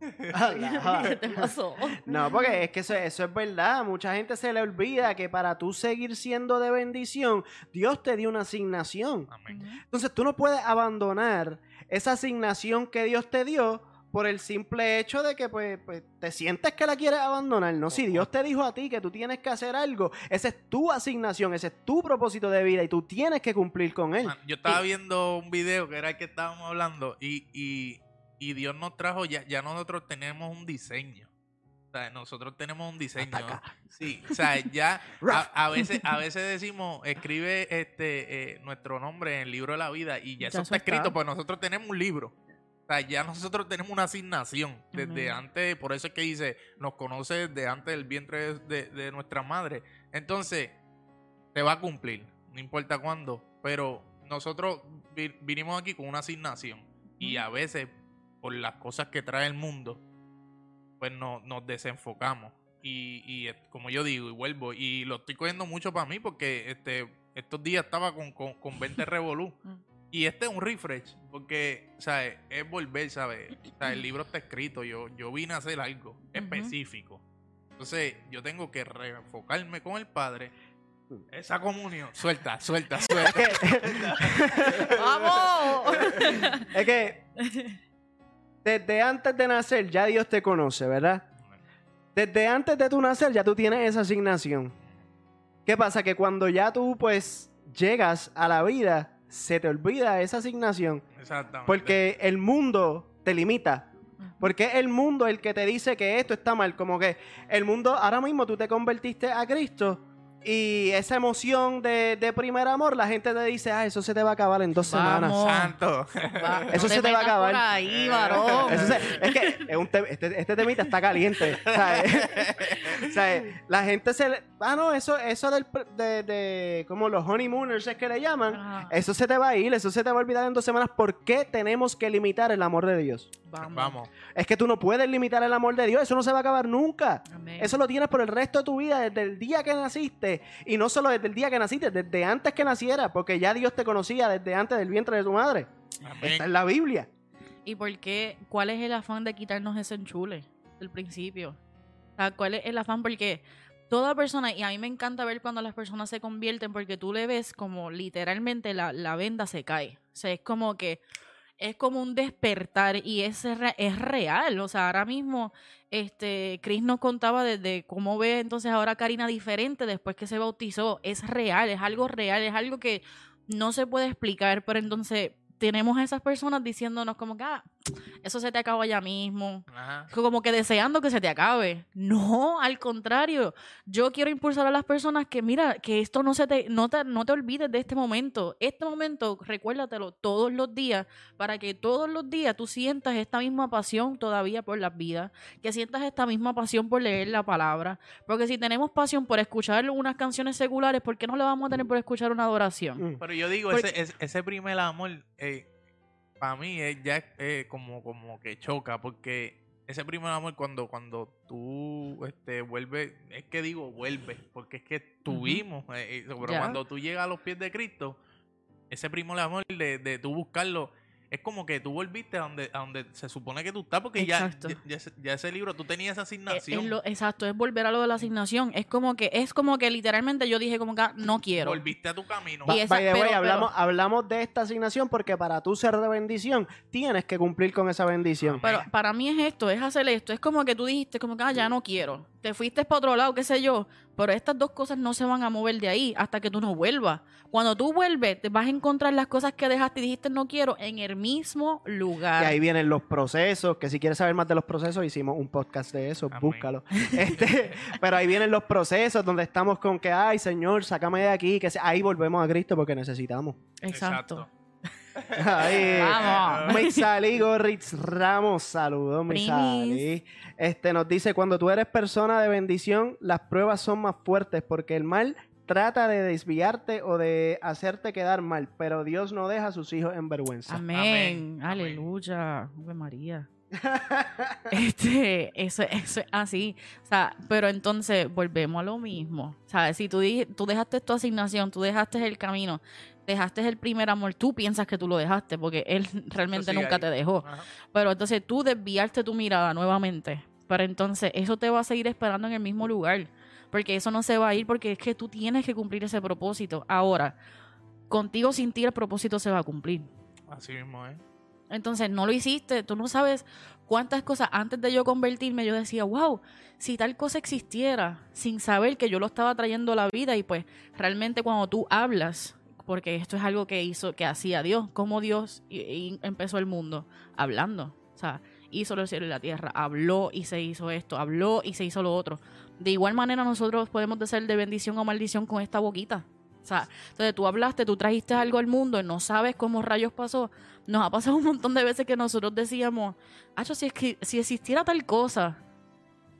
Hablaba. ¿Qué te pasó? No, porque es que eso, eso es verdad. Mucha gente se le olvida que para tú seguir siendo de bendición, Dios te dio una asignación. amén. Entonces tú no puedes abandonar esa asignación que Dios te dio por el simple hecho de que pues, pues, te sientes que la quieres abandonar. No, si Dios te dijo a ti que tú tienes que hacer algo, esa es tu asignación, ese es tu propósito de vida y tú tienes que cumplir con él. Man, yo estaba viendo un video que era el que estábamos hablando y, y, y Dios nos trajo, ya, ya nosotros tenemos un diseño. sea, nosotros tenemos un diseño. Sí, o sea, ya a, a veces, a veces decimos, escribe este eh, nuestro nombre en el libro de la vida y ya, Ya eso está escrito, pues nosotros tenemos un libro. O sea, ya nosotros tenemos una asignación desde antes, por eso es que dice, nos conoce desde antes del vientre de, de- de nuestra madre. Entonces, se va a cumplir, no importa cuándo, pero nosotros vi- vinimos aquí con una asignación y a veces, por las cosas que trae el mundo, pues no, nos desenfocamos. Y, y, eh, como yo digo, y vuelvo, y lo estoy cogiendo mucho para mí porque este estos días estaba con, con, con 20 Revolú. Mm. Y este es un refresh, porque, ¿sabes? Es volver, ¿sabes? O sea, el libro está escrito, yo, yo vine a hacer algo específico. Entonces, yo tengo que reenfocarme con el Padre. Esa comunión. Suelta, suelta, suelta. ¡Vamos! Es que desde antes de nacer ya Dios te conoce, ¿verdad? Desde antes de tu nacer ya tú tienes esa asignación. ¿Qué pasa? Que cuando ya tú pues llegas a la vida, se te olvida esa asignación. Exactamente. Porque el mundo te limita. Porque es el mundo el que te dice que esto está mal. Como que el mundo, ahora mismo tú te convertiste a Cristo y esa emoción de, de primer amor, la gente te dice, ah, eso se te va a acabar en dos semanas. Vamos. Santo. Va, Eso no se te va a acabar. Por ahí, varón. Eso se- es que es un te- este, este temita está caliente. ¿sabes? ¿Sabes? La gente se le- Ah, no, eso, eso del, de, de- como los honeymooners es que le llaman. Eso se te va a ir, eso se te va a olvidar en dos semanas. ¿Por qué tenemos que limitar el amor de Dios? Vamos. Vamos. Es que tú no puedes limitar el amor de Dios, eso no se va a acabar nunca. Amén. Eso lo tienes por el resto de tu vida, desde el día que naciste. Y no solo desde el día que naciste, desde antes que naciera, porque ya Dios te conocía desde antes del vientre de tu madre. Amén. Está en la Biblia. ¿Y por qué? ¿Cuál es el afán de quitarnos ese enchule del principio? O sea, ¿cuál es el afán? Porque toda persona, y a mí me encanta ver cuando las personas se convierten, porque tú le ves como literalmente la, la venda se cae. O sea, es como que es como un despertar y es, es real. O sea, ahora mismo, este, Chris nos contaba desde cómo ve entonces ahora a Karina diferente después que se bautizó. Es real, es algo real, es algo que no se puede explicar, pero entonces tenemos a esas personas diciéndonos como que, ah, eso se te acaba ya mismo. Ajá. Como que deseando que se te acabe. No, al contrario. Yo quiero impulsar a las personas que, mira, que esto no se te, no te, no te olvides de este momento. Este momento, recuérdatelo todos los días, para que todos los días tú sientas esta misma pasión todavía por las vidas, que sientas esta misma pasión por leer la palabra. Porque si tenemos pasión por escuchar unas canciones seculares, ¿por qué no le vamos a tener por escuchar una adoración? Mm. Pero yo digo, Porque- ese, ese primer amor, eh, para mí es ya eh, como, como que choca, porque ese primer amor cuando, cuando tú este, vuelves, es que digo vuelves, porque es que tuvimos, eh, eh, pero cuando tú llegas a los pies de Cristo, ese primer amor de, de tú buscarlo, es como que tú volviste a donde, a donde se supone que tú estás, porque ya, ya, ya ese- ya ese libro, tú tenías esa Es- es asignación. lo- exacto, es volver a lo de la asignación. Es como que, es como que literalmente yo dije como que ah, no quiero. Volviste a tu camino. Y esa- by the way, pero- hablamos, hablamos de esta asignación porque para tú ser de bendición tienes que cumplir con esa bendición. Pero para mí es esto, es hacer esto. Es como que tú dijiste, como que ah, ya no quiero. Te fuiste para otro lado, qué sé yo. Pero estas dos cosas no se van a mover de ahí hasta que tú no vuelvas. Cuando tú vuelves, te vas a encontrar las cosas que dejaste y dijiste no quiero en el mismo lugar. Y ahí vienen los procesos, que si quieres saber más de los procesos, hicimos un podcast de eso, Amén. búscalo. Este, pero ahí vienen los procesos donde estamos con que, ay Señor, sácame de aquí, que se- ahí volvemos a Cristo porque necesitamos. Exacto. Ahí. Vamos. Ramos, saludos, Misalí. Este nos dice, cuando tú eres persona de bendición, las pruebas son más fuertes porque el mal trata de desviarte o de hacerte quedar mal, pero Dios no deja a sus hijos en vergüenza. Amén. Amén. Aleluya. Ave María. este, eso, eso es así. O sea, pero entonces volvemos a lo mismo. O sea, si tú, tú dejaste tu asignación, tú dejaste el camino, dejaste el primer amor, tú piensas que tú lo dejaste porque él realmente nunca ahí. te dejó. Ajá. Pero entonces tú desviaste tu mirada nuevamente. Pero entonces eso te va a seguir esperando en el mismo lugar. Porque eso no se va a ir porque es que tú tienes que cumplir ese propósito. Ahora, contigo sin ti el propósito se va a cumplir. Así mismo, ¿eh? Entonces no lo hiciste, tú no sabes cuántas cosas antes de yo convertirme yo decía, wow, si tal cosa existiera, sin saber que yo lo estaba trayendo a la vida y pues realmente cuando tú hablas, porque esto es algo que hizo, que hacía Dios, como Dios empezó el mundo, hablando, o sea, hizo los cielos y la tierra, habló y se hizo esto, habló y se hizo lo otro. De igual manera nosotros podemos ser de bendición o maldición con esta boquita. O sea, entonces tú hablaste, tú trajiste algo al mundo y no sabes cómo rayos pasó. Nos ha pasado un montón de veces que nosotros decíamos, Acho, si, es que, si existiera tal cosa,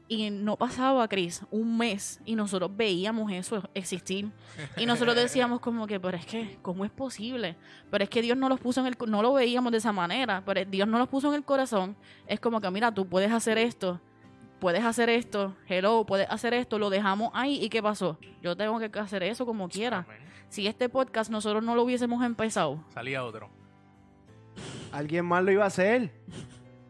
y no pasaba, Cris, un mes y nosotros veíamos eso existir. Y nosotros decíamos como que, pero es que, ¿cómo es posible? Pero es que Dios no los puso en el, no lo veíamos de esa manera, pero Dios no los puso en el corazón. Es como que, mira, tú puedes hacer esto, puedes hacer esto, hello, puedes hacer esto, lo dejamos ahí y ¿qué pasó? Yo tengo que hacer eso como quiera. Amén. Si este podcast nosotros no lo hubiésemos empezado, Salía otro. Alguien más lo iba a hacer.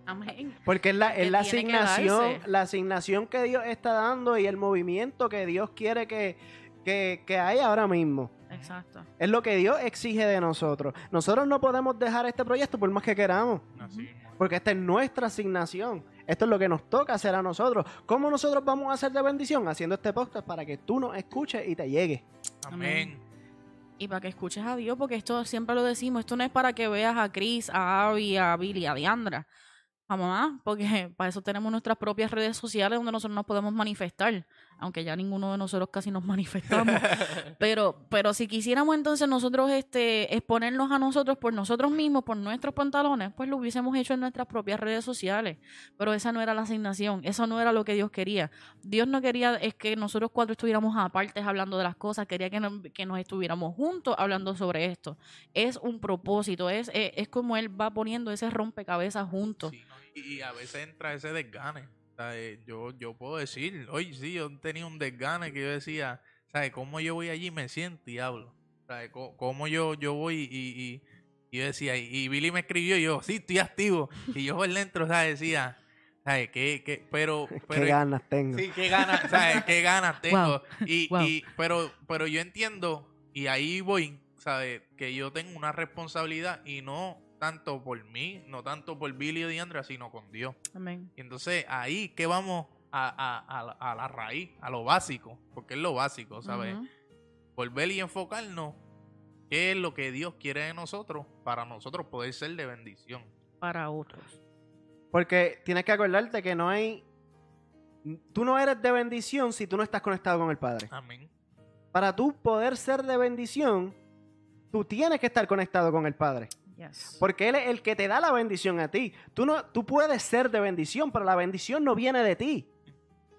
Amén. Porque es la, es asignación, la asignación que Dios está dando y el movimiento que Dios quiere que, que, que haya ahora mismo. Exacto. Es lo que Dios exige de nosotros. Nosotros no podemos dejar este proyecto por más que queramos. Así. Porque esta es nuestra asignación. Esto es lo que nos toca hacer a nosotros. ¿Cómo nosotros vamos a hacer de bendición? Haciendo este podcast para que tú nos escuches y te llegue. Amén. Y para que escuches a Dios, porque esto siempre lo decimos, esto no es para que veas a Chris, a Abby, a Billy, a Diandra, a mamá, porque para eso tenemos nuestras propias redes sociales donde nosotros nos podemos manifestar, aunque ya ninguno de nosotros casi nos manifestamos. pero, pero si quisiéramos entonces nosotros este exponernos a nosotros por nosotros mismos, por nuestros pantalones, pues lo hubiésemos hecho en nuestras propias redes sociales. Pero esa no era la asignación, eso no era lo que Dios quería. Dios no quería es que nosotros cuatro estuviéramos aparte hablando de las cosas, quería que, nos- que nos estuviéramos juntos hablando sobre esto. Es un propósito, es, es, es como Él va poniendo ese rompecabezas juntos. Sí, ¿no? y, y a veces entra ese desgane. ¿Sabes? Yo, yo puedo decir, oye, sí, yo tenía un desgane que yo decía, ¿sabes? ¿Cómo yo voy allí y me siento y hablo? ¿Sabes? ¿Cómo yo, yo voy y, y, y yo decía, y- y Billy me escribió y yo, sí, estoy activo. Y yo por dentro, ¿sabes? Decía, ¿sabes? ¿Qué, qué? Pero, pero Qué ganas tengo. Sí, qué ganas, ¿sabes? Qué ganas tengo. Wow, Y, wow. y, pero, pero yo entiendo, y ahí voy, ¿sabes? Que yo tengo una responsabilidad y no tanto por mí, no tanto por Billy y Diandra, sino con Dios. Amén. Y entonces ahí que vamos a, a- a la- a la raíz, a lo básico, porque es lo básico, ¿sabes? Volver y enfocarnos qué es lo que Dios quiere de nosotros para nosotros poder ser de bendición. Para otros. Porque tienes que acordarte que no hay... Tú no eres de bendición si tú no estás conectado con el Padre. Amén. Para tú poder ser de bendición, tú tienes que estar conectado con el Padre. Yes. Porque Él es el que te da la bendición a ti. Tú, no, tú puedes ser de bendición, pero la bendición no viene de ti.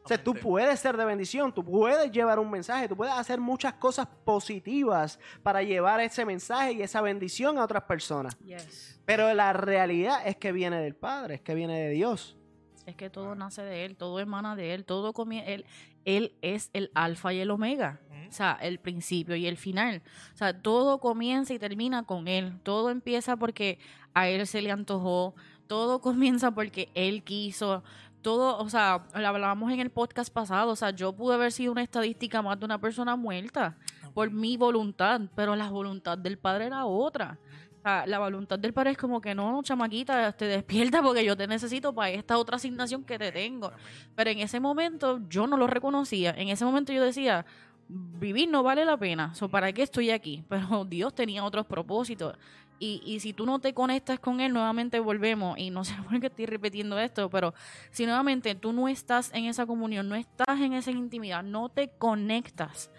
O sea, tú puedes ser de bendición, tú puedes llevar un mensaje, tú puedes hacer muchas cosas positivas para llevar ese mensaje y esa bendición a otras personas. Yes. Pero la realidad es que viene del Padre, es que viene de Dios. Es que todo nace de él, todo emana de él, todo comienza. Él, él es el alfa y el omega. O sea, el principio y el final. O sea, todo comienza y termina con él. Todo empieza porque a él se le antojó. Todo comienza porque él quiso. Todo, o sea, lo hablábamos en el podcast pasado. O sea, yo pude haber sido una estadística más de una persona muerta por mi voluntad, pero la voluntad del padre era otra. O sea, la voluntad del padre es como que no, chamaquita, te despierta porque yo te necesito para esta otra asignación que te tengo. Pero en ese momento yo no lo reconocía. En ese momento yo decía, vivir no vale la pena. So, ¿Para qué estoy aquí? Pero Dios tenía otros propósitos. Y, y si tú no te conectas con Él, nuevamente volvemos. Y no sé por qué estoy repitiendo esto, pero si nuevamente tú no estás en esa comunión, no estás en esa intimidad, no te conectas,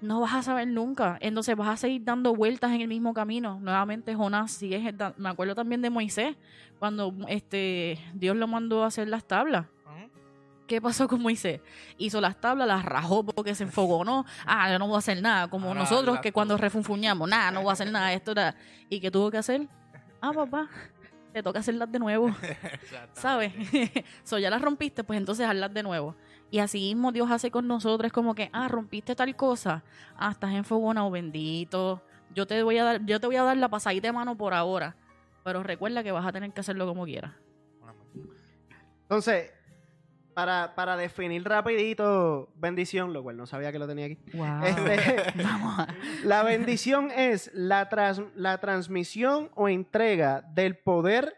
no vas a saber nunca. Entonces vas a seguir dando vueltas en el mismo camino. Nuevamente Jonás sigue, me acuerdo también de Moisés, cuando este Dios lo mandó a hacer las tablas. ¿Qué pasó con Moisés? Hizo las tablas, las rajó porque se enfogonó. Ah, yo no voy a hacer nada. Como Ahora nosotros que cuando refunfuñamos, nada, no voy a hacer nada. Esto era... ¿Y qué tuvo que hacer? Ah, papá, te toca hacerlas de nuevo. ¿Sabes? so, ya las rompiste, pues entonces hazlas de nuevo. Y así mismo Dios hace con nosotros, es como que, ah, rompiste tal cosa, ah, estás enfogonado, bendito. Yo te voy a dar, yo te voy a dar la pasadita de mano por ahora. Pero recuerda que vas a tener que hacerlo como quieras. Entonces, para, para definir rapidito bendición, lo cual no sabía que lo tenía aquí. Wow. Este, Vamos a... la bendición es la, tras- la transmisión o entrega del poder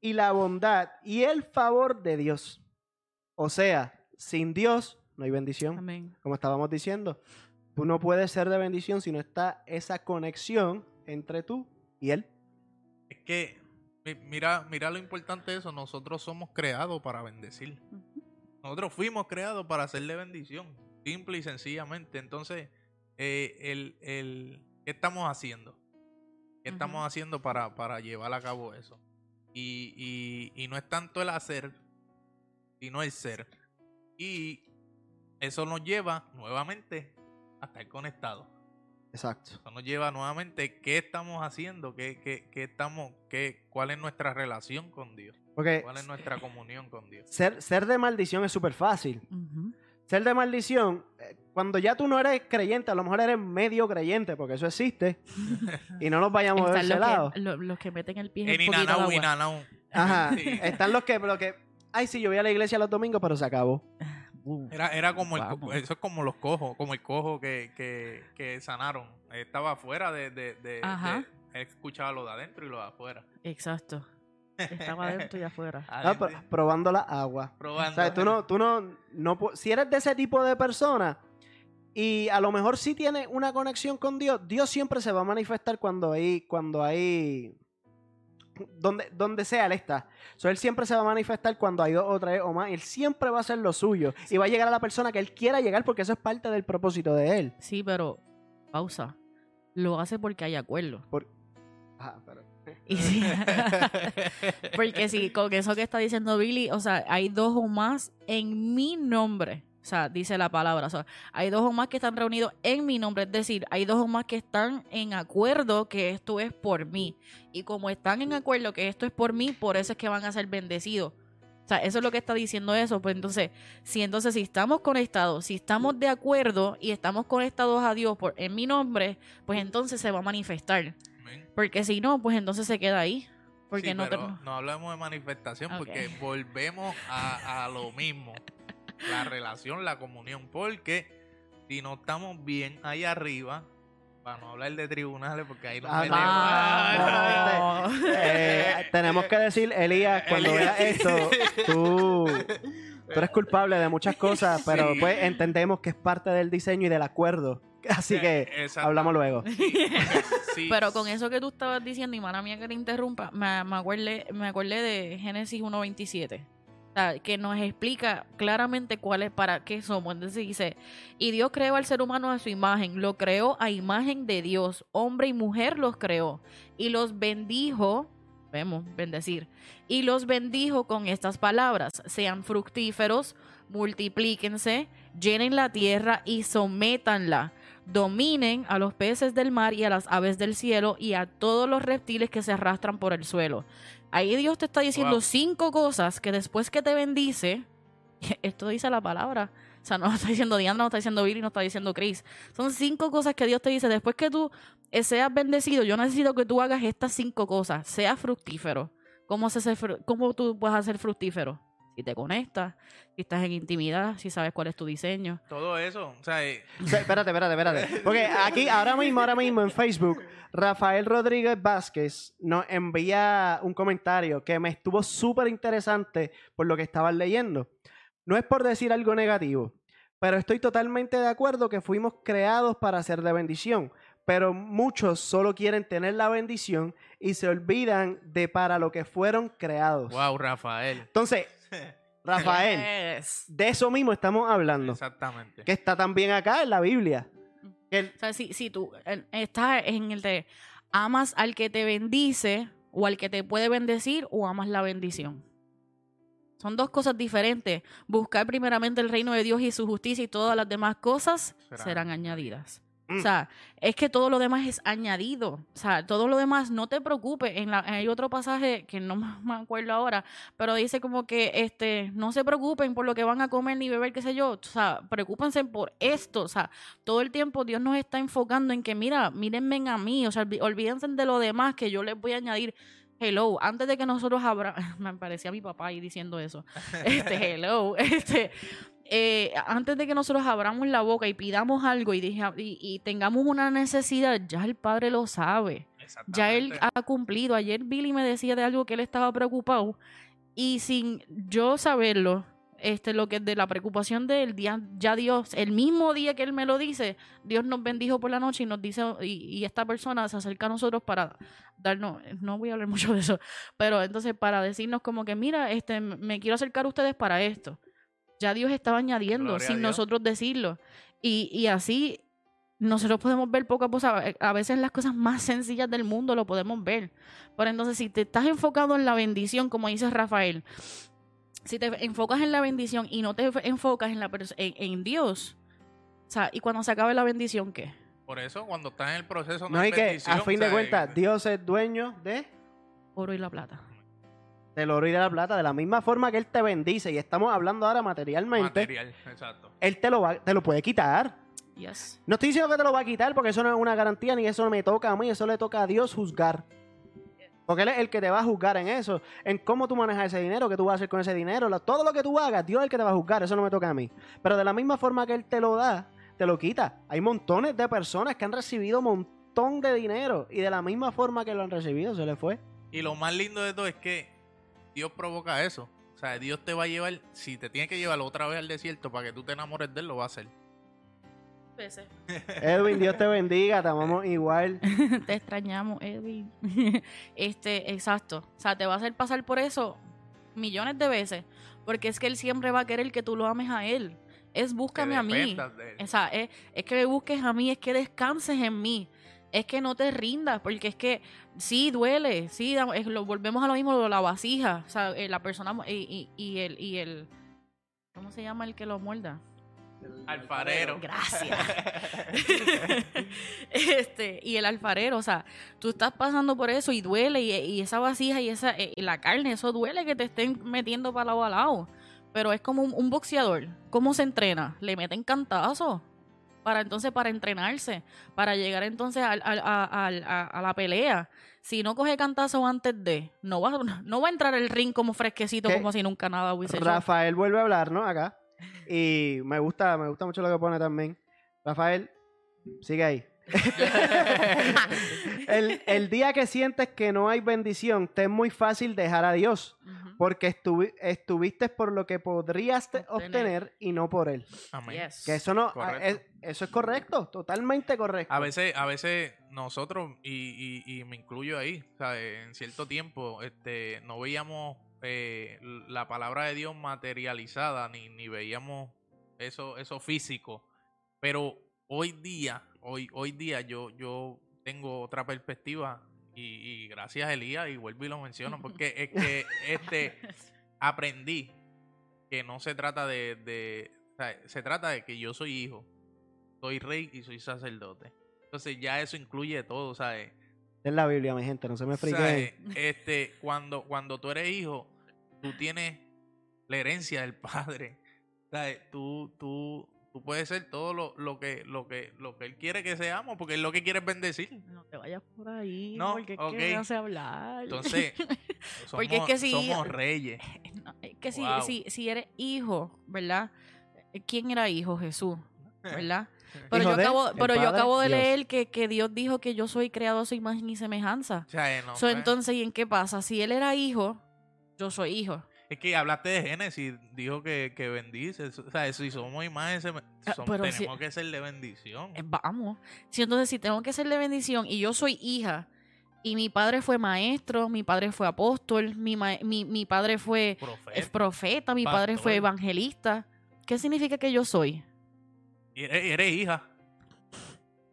y la bondad y el favor de Dios. O sea, sin Dios no hay bendición. Amén. Como estábamos diciendo, tú no puedes ser de bendición si no está esa conexión entre tú y Él. Es que Mi- Mira, mira lo importante de eso. Nosotros somos creados para bendecir. Nosotros fuimos creados para hacerle bendición. Simple y sencillamente. Entonces, eh, el, el, ¿qué estamos haciendo? ¿Qué estamos haciendo para, para llevar a cabo eso? Y, y, y no es tanto el hacer, sino el ser. Y eso nos lleva nuevamente a estar conectados. Exacto. Eso nos lleva nuevamente qué estamos haciendo, qué, qué, qué estamos, qué, cuál es nuestra relación con Dios, Porque cuál es nuestra comunión con Dios. ser, ser de maldición es súper fácil. Ser de maldición, eh, cuando ya tú no eres creyente, a lo mejor eres medio creyente, porque eso existe. y no nos vayamos de ese los lado. que, lo- los que meten el pie en En. Inanau. Ajá. Sí. Están los que, los que. Ay, sí, yo voy a la iglesia los domingos, pero se acabó. Uh, Era, era como el, eso es como los cojos, como el cojo que, que, que sanaron. Estaba afuera de, de, de, Ajá. de- escuchaba lo de adentro y lo de afuera. Exacto. Estaba adentro y afuera. Ah, Adentro, pero- probando la agua. probando. O sea, tú no, tú no, no, si eres de ese tipo de persona y a lo mejor sí tienes una conexión con Dios, Dios siempre se va a manifestar cuando hay, cuando hay, donde, donde sea Él está. So, él siempre se va a manifestar cuando hay dos o tres o más. Él siempre va a hacer lo suyo y va a llegar a la persona que Él quiera llegar porque eso es parte del propósito de Él. Sí, pero pausa. Lo hace porque hay acuerdo. Ajá, pero- Y sí. porque sí, con eso que está diciendo Billy, o sea, hay dos o más en mi nombre. O sea, dice la palabra. O sea, hay dos o más que están reunidos en mi nombre. Es decir, hay dos o más que están en acuerdo que esto es por mí. Y como están en acuerdo que esto es por mí, por eso es que van a ser bendecidos. O sea, eso es lo que está diciendo eso. Pues entonces, si entonces si estamos conectados, si estamos de acuerdo y estamos conectados a Dios por, en mi nombre, pues entonces se va a manifestar. Amén. Porque si no, pues entonces se queda ahí. Porque Sí, no te- no hablamos de manifestación porque volvemos a, a lo mismo. La relación, la comunión. Porque si no estamos bien ahí arriba, para no hablar de tribunales, porque ahí nos Ah, no, no. Eh, tenemos que decir, Elías, cuando Elías. veas esto, tú, tú eres culpable de muchas cosas, pero Sí. pues entendemos que es parte del diseño y del acuerdo. Así que Exacto. hablamos luego. Sí. Pero con eso que tú estabas diciendo, y mala mía que te interrumpa, me, me, acordé, me acordé de Génesis 1.27. Que nos explica claramente cuál es, para qué somos. Entonces dice, y Dios creó al ser humano a su imagen, lo creó a imagen de Dios, hombre y mujer los creó, y los bendijo, vemos, bendecir, y los bendijo con estas palabras, sean fructíferos, multiplíquense, llenen la tierra y sométanla dominen a los peces del mar y a las aves del cielo y a todos los reptiles que se arrastran por el suelo. Ahí Dios te está diciendo Wow. cinco cosas que después que te bendice, esto dice la palabra. O sea, no lo está diciendo Diana, no lo está diciendo Billy, no está diciendo Chris. Son cinco cosas que Dios te dice. Después que tú eh, seas bendecido, yo necesito que tú hagas estas cinco cosas. Sea fructífero. ¿Cómo, se ¿Cómo tú puedes hacer fructífero? Si te conectas, si estás en intimidad, si sabes cuál es tu diseño. Todo eso. O sea, eh, O sea, espérate, espérate, espérate. Porque aquí, ahora mismo, ahora mismo en Facebook, Rafael Rodríguez Vázquez nos envía un comentario que me estuvo súper interesante por lo que estaban leyendo. No es por decir algo negativo, pero estoy totalmente de acuerdo que fuimos creados para ser de bendición. Pero muchos solo quieren tener la bendición y se olvidan de para lo que fueron creados. wow, Rafael. Entonces, Rafael, Yes. de eso mismo estamos hablando. Exactamente. Que está también acá en la Biblia. El- O sea, si, si tú estás en el de amas al que te bendice o al que te puede bendecir o amas la bendición. Son dos cosas diferentes. Buscar primeramente el reino de Dios y su justicia y todas las demás cosas Serán serán, añadidas. Mm. O sea, es que todo lo demás es añadido. O sea, todo lo demás, no te preocupes. En la, hay otro pasaje que no me acuerdo ahora, pero dice como que este, no se preocupen por lo que van a comer ni beber, qué sé yo. O sea, preocúpense por esto. O sea, todo el tiempo Dios nos está enfocando en que, mira, mírenme a mí. O sea, olvídense de lo demás que yo les voy a añadir. Hello, antes de que nosotros abra, me parecía mi papá ahí diciendo eso. Este, hello, este, eh, antes de que nosotros abramos la boca y pidamos algo y, dije- y, y tengamos una necesidad, ya el Padre lo sabe. Ya él ha cumplido. Ayer Billy me decía de algo que él estaba preocupado y sin yo saberlo, este, lo que de la preocupación de él, día- ya Dios, el mismo día que él me lo dice, Dios nos bendijo por la noche y nos dice, y, y esta persona se acerca a nosotros para darnos, no voy a hablar mucho de eso, pero entonces para decirnos como que, mira, este, me quiero acercar a ustedes para esto. Ya Dios estaba añadiendo Gloria sin nosotros decirlo. Y, y así nosotros podemos ver poco a poco, a a veces las cosas más sencillas del mundo lo podemos ver. Pero entonces, si te estás enfocado en la bendición, como dice Rafael, si te enfocas en la bendición y no te enfocas en, la en, en Dios, o sea, y cuando se acabe la bendición, ¿qué? Por eso, cuando estás en el proceso, no, No, hay que bendición, a fin de cuentas, Dios es dueño de Oro y la plata. Del oro y de la plata, de la misma forma que Él te bendice, y estamos hablando ahora materialmente, Material, exacto. Él te lo, va, te lo puede quitar. Yes. No estoy diciendo que te lo va a quitar porque eso no es una garantía ni eso me toca a mí, eso le toca a Dios juzgar. Porque Él es el que te va a juzgar en eso, en cómo tú manejas ese dinero, qué tú vas a hacer con ese dinero, lo- todo lo que tú hagas, Dios es el que te va a juzgar, eso no me toca a mí. Pero de la misma forma que Él te lo da, te lo quita. Hay montones de personas que han recibido un montón de dinero y de la misma forma que lo han recibido se le fue. Y lo más lindo de todo es que Dios provoca eso. O sea, Dios te va a llevar, si te tiene que llevar otra vez al desierto para que tú te enamores de él, lo va a hacer. Edwin, Dios te bendiga, te amamos igual. te extrañamos, Edwin. este, exacto. O sea, te va a hacer pasar por eso millones de veces. Porque es que él siempre va a querer que tú lo ames a él. Es búscame a mí. de él. O sea, es, es que me busques a mí, es que descanses en mí. Es que no te rindas, porque es que sí duele, sí, es- lo, volvemos a lo mismo, lo la vasija, o sea, eh, la persona y, y, y el, y el, ¿cómo se llama el que lo muerda? Alfarero. Gracias. este, y el alfarero, o sea, tú estás pasando por eso y duele, y, y esa vasija y esa eh, y la carne, eso duele que te estén metiendo para lado a lado. Pero es como un, un boxeador. ¿Cómo se entrena? Le meten cantazos. Para entonces, para entrenarse, para llegar entonces a, a- a la pelea. Si no coge cantazo antes de, no va, no va a entrar el ring como fresquecito, ¿Qué? como si nunca nada hubiese hecho. Rafael vuelve a hablar, ¿no? Acá. Y me gusta, me gusta mucho lo que pone también. Rafael, sigue ahí. el, el día que sientes que no hay bendición, te es muy fácil dejar a Dios. Porque estuvi- estuviste por lo que podrías te- Obtener. obtener y no por él. Amén. Yes. Que eso no, es- eso es correcto, totalmente correcto. A veces, a veces nosotros, y, y- y me incluyo ahí, ¿sabes? en cierto tiempo, este, no veíamos eh, la palabra de Dios materializada, ni, ni veíamos eso, eso físico. Pero hoy día, hoy, hoy día yo, yo tengo otra perspectiva, y, y gracias Elías, y vuelvo y lo menciono, porque es que este aprendí que no se trata de, de o sea, se trata de que yo soy hijo, soy rey y soy sacerdote. Entonces ya eso incluye todo, ¿sabes? Es la Biblia, mi gente, no se me friquen. ¿Sabes? Este, cuando, cuando tú eres hijo, tú tienes la herencia del padre. ¿Sabes? Tú, tú, tú puedes ser todo lo, lo que, lo que, lo que él quiere que seamos, porque él lo que quiere es bendecir. No te vayas por ahí, No, porque es ok. que me hace hablar. Entonces, somos, Porque es que si- somos reyes. No, es que si, Wow. si, si eres hijo, ¿verdad? ¿Quién era hijo? Jesús, ¿verdad? Pero yo de acabo, pero yo acabo de Dios. leer que, que Dios dijo que yo soy creado a su imagen y semejanza. O sea, eh, no, So, pues, entonces, ¿y en qué pasa? Si él era hijo, yo soy hijo. Es que hablaste de Génesis, dijo que, que bendice. O sea, si somos imágenes, Ah, pero si- tenemos que ser de bendición. Eh, vamos. Si entonces, si tengo que ser de bendición y yo soy hija, y mi padre fue maestro, mi padre fue apóstol, mi, mi, mi padre fue Profeta. profeta, mi padre fue evangelista, ¿qué significa que yo soy? Eres, eres hija.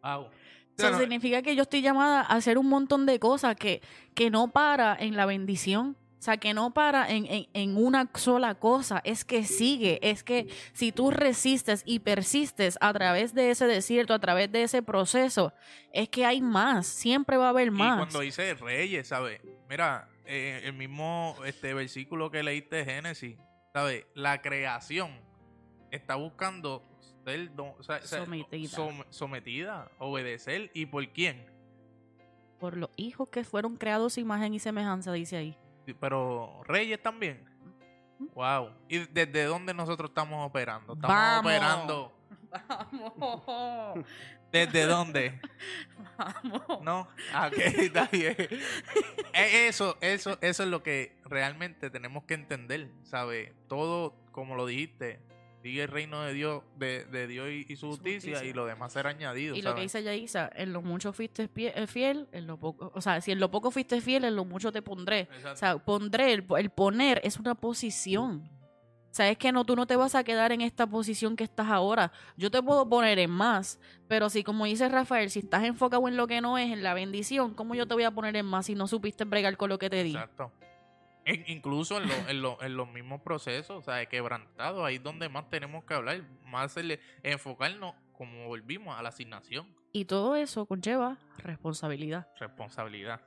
Wow. Eso Bueno, significa que yo estoy llamada a hacer un montón de cosas que, que no para en la bendición. O sea, que no para en, en- en una sola cosa, es que sigue, es que si tú resistes y persistes a través de ese desierto, a través de ese proceso, es que hay más, siempre va a haber Y más. cuando dice reyes, ¿sabes? Mira, eh, el mismo este versículo que leíste de Génesis, ¿sabes? La creación está buscando ser o sea, Sometida. som- sometida, obedecer. ¿Y por quién? Por los hijos que fueron creados imagen y semejanza, dice ahí. Pero reyes también. Wow. ¿Y desde dónde nosotros estamos operando? Estamos Vamos. operando. Vamos, ¿Desde dónde? vamos. No, ok, está bien. Eh, Eso, eso, eso es lo que realmente tenemos que entender, ¿sabe? Todo, como lo dijiste, sigue el reino de Dios, de, de Dios y, y su justicia, justicia. y lo demás será añadido. Y lo que dice Yaisa, en lo mucho fuiste eh, fiel, en lo poco, o sea, si en lo poco fuiste fiel, en lo mucho te pondré. Exacto. O sea, pondré, el, el poner es una posición. O sea, es que no, tú no te vas a quedar en esta posición que estás ahora. Yo te puedo poner en más, pero si, como dice Rafael, si estás enfocado en lo que no es, en la bendición, ¿cómo yo te voy a poner en más si no supiste bregar con lo que te di? Exacto. En- incluso en, lo- en, lo- en los mismos procesos, o sea, quebrantados, ahí es donde más tenemos que hablar, más el- enfocarnos, como volvimos, a la asignación, Y todo eso conlleva responsabilidad. responsabilidad.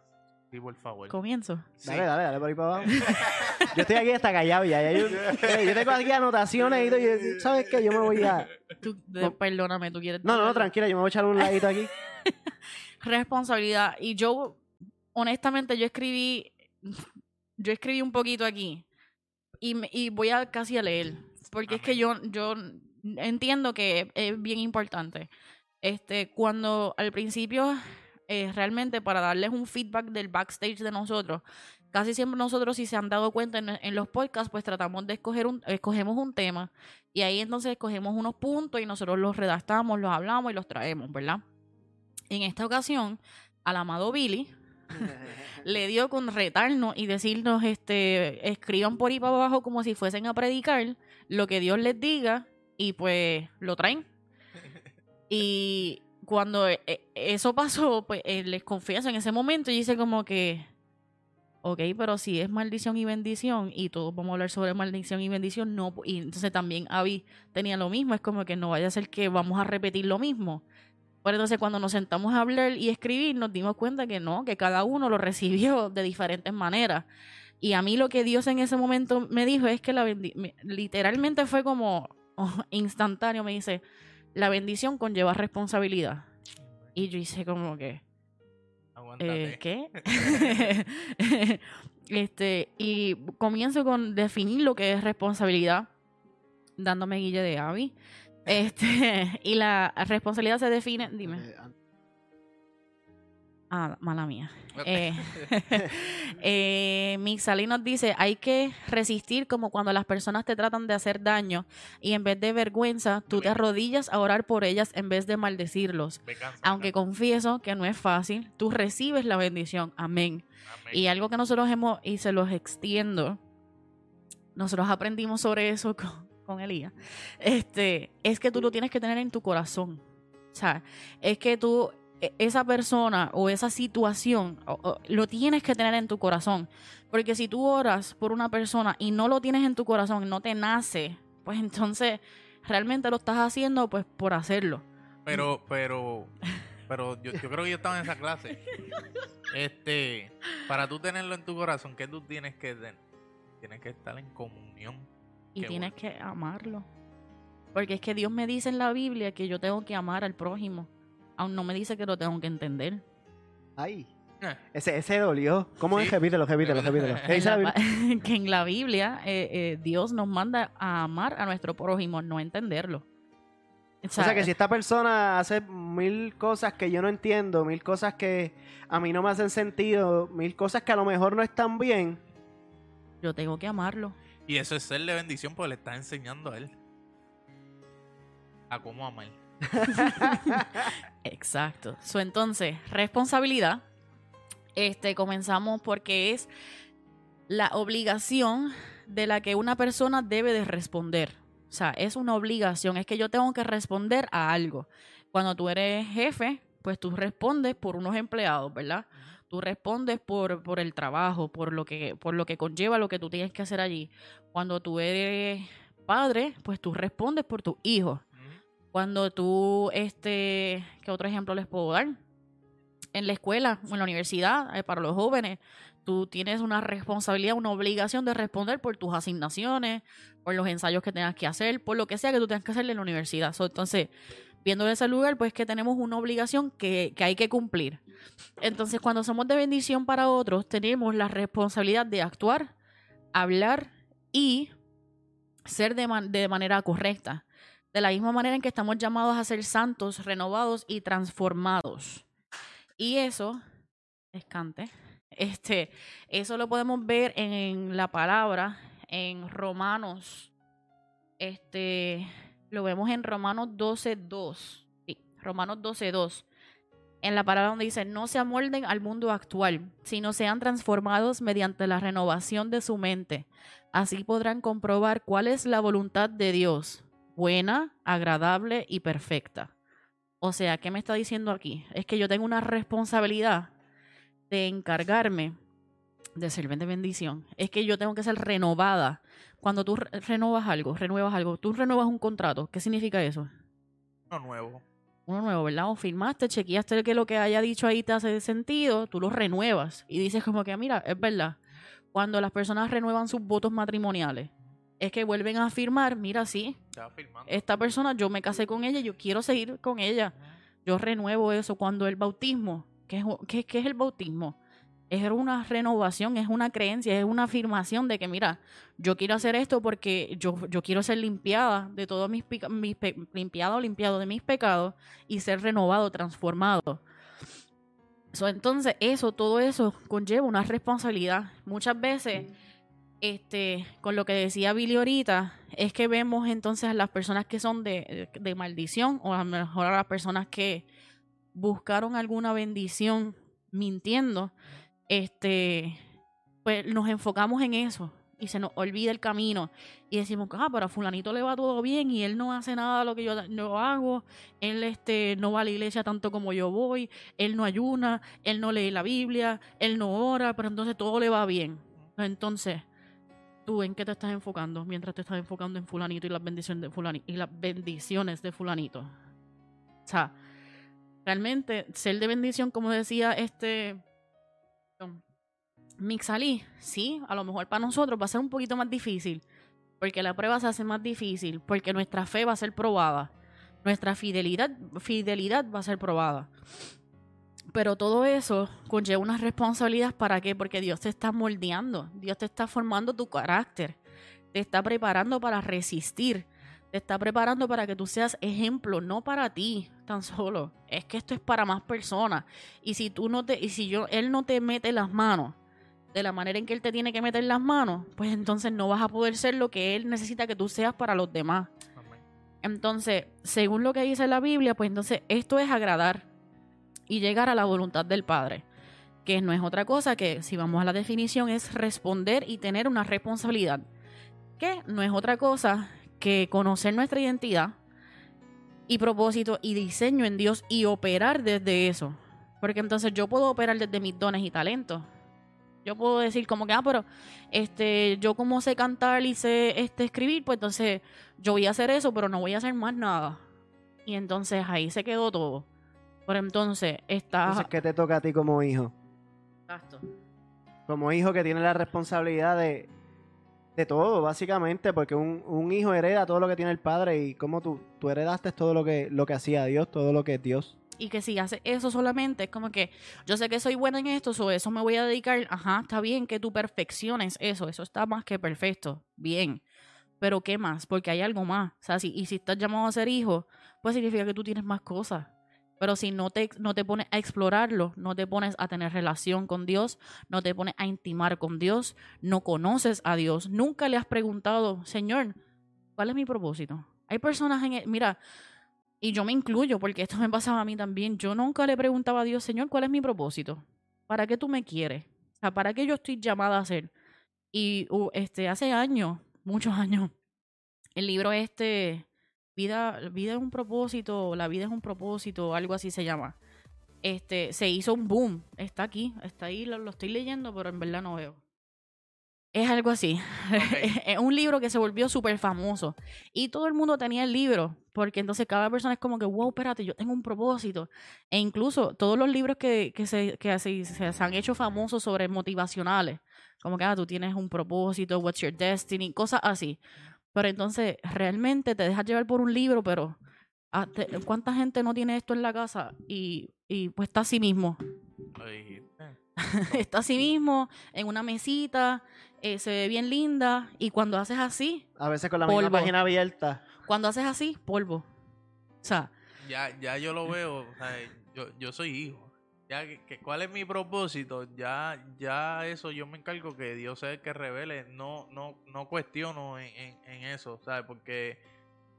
Sí, por favor. Comienzo. Sí. Dale, dale, dale por ahí para abajo. yo estoy aquí hasta callado ya. ya yo, eh, yo tengo aquí anotaciones y todo. y- ¿Sabes qué? Yo me voy a. Tú, de- No. Perdóname, tú quieres. No, no, no, tranquila, yo me voy a echar un ladito aquí. responsabilidad. Y yo, honestamente, yo escribí, yo escribí un poquito aquí. Y, y voy a casi a leer. Porque es que yo, yo entiendo que es bien importante. Este, cuando al principio, eh, realmente para darles un feedback del backstage de nosotros, casi siempre nosotros, si se han dado cuenta en, en los podcasts, pues tratamos de escoger un, escogemos un tema. Y ahí entonces escogemos unos puntos y nosotros los redactamos, los hablamos y los traemos, ¿verdad? En esta ocasión, al amado Billy le dio con retarnos y decirnos, este, escriban por ahí para abajo como si fuesen a predicar lo que Dios les diga y pues lo traen. Y cuando eh, eh, eso pasó, pues eh, les confieso, en ese momento yo hice como que, ok, pero si es maldición y bendición, y todos vamos a hablar sobre maldición y bendición, no, y entonces también Abby tenía lo mismo, es como que no vaya a ser que vamos a repetir lo mismo. Pero entonces cuando nos sentamos a hablar y escribir, nos dimos cuenta que no, que cada uno lo recibió de diferentes maneras. Y a mí lo que Dios en ese momento me dijo es que la literalmente fue como oh, instantáneo, me dice, la bendición conlleva responsabilidad. Y yo hice como que, eh, ¿qué? este, y comienzo con definir lo que es responsabilidad, dándome guille de Abby. Este, y la responsabilidad se define, dime. Eh, Ah, mala mía. Eh, eh, nos dice, hay que resistir como cuando las personas te tratan de hacer daño y en vez de vergüenza, tú te arrodillas a orar por ellas en vez de maldecirlos. Venganza, Aunque venganza. confieso que no es fácil, tú recibes la bendición. Amén. Amén. Y algo que nosotros hemos, y se los extiendo, nosotros aprendimos sobre eso con, con Elías, este, es que tú lo tienes que tener en tu corazón. O sea, es que tú, e- esa persona o esa situación, lo tienes que tener en tu corazón. Porque si tú oras por una persona y no lo tienes en tu corazón, no te nace, pues entonces realmente lo estás haciendo pues por hacerlo. Pero, pero, pero yo, yo creo que yo estaba en esa clase. Este, para tú tenerlo en tu corazón, ¿qué tú tienes que tener? Tienes que estar en comunión. Y Qué tienes bueno. que amarlo. Porque es que Dios me dice en la Biblia que yo tengo que amar al prójimo. Aún no me dice que lo tengo que entender. Ay. Eh. Ese, ese dolió. ¿Cómo es? Repítelo, repítelo, repítelo. Que en la Biblia eh, eh, Dios nos manda a amar a nuestro prójimo, no entenderlo. O O sea que si esta persona hace mil cosas que yo no entiendo, mil cosas que a mí no me hacen sentido, mil cosas que a lo mejor no están bien, yo tengo que amarlo. Y eso es serle bendición porque le estás enseñando a él. A cómo amar. Exacto. So, entonces, responsabilidad. Este, comenzamos porque es la obligación de la que una persona debe de responder. O sea, es una obligación, es que yo tengo que responder a algo. Cuando tú eres jefe, pues tú respondes por unos empleados, ¿verdad? Tú respondes por, por el trabajo, por lo, que, por lo que conlleva lo que tú tienes que hacer allí. Cuando tú eres padre, pues tú respondes por tus hijos. Cuando tú, este, ¿qué otro ejemplo les puedo dar? En la escuela o en la universidad, eh, para los jóvenes, tú tienes una responsabilidad, una obligación de responder por tus asignaciones, por los ensayos que tengas que hacer, por lo que sea que tú tengas que hacer en la universidad. So, entonces, viendo ese lugar, pues que tenemos una obligación que, que hay que cumplir. Entonces, cuando somos de bendición para otros, tenemos la responsabilidad de actuar, hablar y ser de, de manera correcta. De la misma manera en que estamos llamados a ser santos, renovados y transformados. Y eso, escante, este, eso lo podemos ver en la palabra en Romanos Este, lo vemos en Romanos 12.2. Sí, Romanos 12.2. En la palabra donde dice, no se amolden al mundo actual, sino sean transformados mediante la renovación de su mente. Así podrán comprobar cuál es la voluntad de Dios, buena, agradable y perfecta. O sea, ¿qué me está diciendo aquí? Es que yo tengo una responsabilidad de encargarme de servir de bendición. Es que yo tengo que ser renovada. Cuando tú re- renovas algo, renuevas algo, tú renuevas un contrato. ¿Qué significa eso? Uno nuevo. Uno nuevo, ¿verdad? O firmaste, chequeaste que lo que haya dicho ahí te hace sentido, tú lo renuevas y dices como que, mira, es verdad. Cuando las personas renuevan sus votos matrimoniales, es que vuelven a afirmar, mira, sí, esta persona, yo me casé con ella, yo quiero seguir con ella. Yo renuevo eso. Cuando el bautismo, ¿qué es, qué, qué es el bautismo? Es una renovación, es una creencia, es una afirmación de que, mira, yo quiero hacer esto porque yo, yo quiero ser limpiada de todos mis, mis limpiado, limpiado de mis pecados y ser renovado, transformado. So, entonces, eso, todo eso conlleva una responsabilidad. Muchas veces, este, con lo que decía Billy ahorita, es que vemos entonces a las personas que son de, de maldición o a lo mejor a las personas que buscaron alguna bendición mintiendo, este, pues nos enfocamos en eso y se nos olvida el camino y decimos, ah, pero a fulanito le va todo bien y él no hace nada de lo que yo no hago, él este, no va a la iglesia tanto como yo voy, él no ayuna, él no lee la Biblia, él no ora, pero entonces todo le va bien. Entonces, ¿tú en qué te estás enfocando mientras te estás enfocando en fulanito y las bendiciones de fulanito y las bendiciones de fulanito? O sea, realmente ser de bendición, como decía este Mixalí, sí, a lo mejor para nosotros va a ser un poquito más difícil, porque la prueba se hace más difícil, porque nuestra fe va a ser probada, nuestra fidelidad, fidelidad va a ser probada. Pero todo eso conlleva una responsabilidad para qué? Porque Dios te está moldeando, Dios te está formando tu carácter, te está preparando para resistir, te está preparando para que tú seas ejemplo, no para ti tan solo. Es que esto es para más personas. Y si tú no te, y si yo, él no te mete las manos de la manera en que él te tiene que meter las manos, pues entonces no vas a poder ser lo que él necesita que tú seas para los demás. Amén. Entonces, según lo que dice la Biblia, pues entonces esto es agradar y llegar a la voluntad del Padre, que no es otra cosa que, si vamos a la definición, es responder y tener una responsabilidad, que no es otra cosa que conocer nuestra identidad y propósito y diseño en Dios y operar desde eso. Porque entonces yo puedo operar desde mis dones y talentos. Yo puedo decir como que, ah, pero este, yo como sé cantar y sé este, escribir, pues entonces yo voy a hacer eso, pero no voy a hacer más nada. Y entonces ahí se quedó todo. Pero entonces está... Entonces, ¿qué te toca a ti como hijo? Exacto. Como hijo que tiene la responsabilidad de, de todo, básicamente, porque un, un hijo hereda todo lo que tiene el padre y como tú, tú heredaste todo lo que, lo que hacía Dios, todo lo que es Dios. Y que si hace eso solamente, es como que yo sé que soy buena en esto, o eso me voy a dedicar. Ajá, está bien que tú perfecciones eso, eso está más que perfecto. Bien. Pero ¿qué más? Porque hay algo más. O sea, y si estás llamado a ser hijo, pues significa que tú tienes más cosas. Pero si no te, no te pones a explorarlo, no te pones a tener relación con Dios, no te pones a intimar con Dios, no conoces a Dios, nunca le has preguntado, Señor, ¿cuál es mi propósito? Hay personas en... el- mira, y yo me incluyo porque esto me pasaba a mí también. Yo nunca le preguntaba a Dios, Señor, ¿cuál es mi propósito? ¿Para qué tú me quieres? ¿para qué yo estoy llamada a hacer? Y uh, este, hace años, muchos años, el libro este, Vida, vida es un propósito, La vida es un propósito, algo así se llama. Este, se hizo un boom. Está aquí, está ahí, lo, lo estoy leyendo, pero en verdad no veo. Es algo así. es un libro que se volvió súper famoso. Y todo el mundo tenía el libro, porque entonces cada persona es como que, wow, espérate, yo tengo un propósito. E incluso todos los libros que, que, se, que así, se, se han hecho famosos sobre motivacionales, como que, ah, tú tienes un propósito, what's your destiny, cosas así. Pero entonces, realmente te dejas llevar por un libro, pero ah, ¿cuánta gente no tiene esto en la casa? Y, y pues está así mismo. Lo dijiste. está así mismo, en una mesita, eh, se ve bien linda, y cuando haces así, A veces con la misma Polvo. página abierta. cuando haces así, polvo. O sea, Ya, ya yo lo veo. o sea, yo, yo soy hijo. Ya, que, ¿Cuál es mi propósito? Ya, ya eso yo me encargo que Dios sea el que revele. No, no, no cuestiono en, en- en eso, ¿sabes? Porque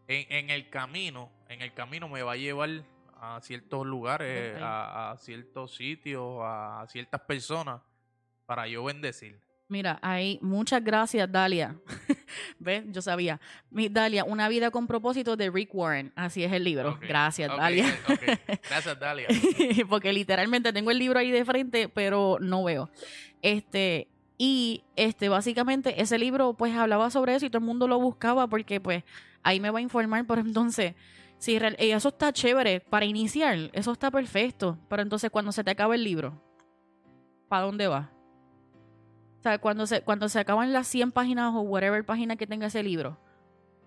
en, en el camino, en el camino me va a llevar a ciertos lugares, a ciertos sitios, a ciertas personas para yo bendecir. Mira, ahí, muchas gracias, Dalia. ¿Ves? Yo sabía. Mi, Dalia, Una vida con propósito de Rick Warren. Así es el libro. Gracias, Dalia. Gracias, Dalia. Porque literalmente tengo el libro ahí de frente, pero no veo. Este, y este, básicamente, ese libro, pues, hablaba sobre eso y todo el mundo lo buscaba porque, pues, ahí me va a informar. Pero entonces, si real- y eso está chévere para iniciar, eso está perfecto. Pero entonces, cuando se te acaba el libro, ¿para dónde vas? O sea, cuando se, cuando se acaban las 100 páginas o whatever página que tenga ese libro,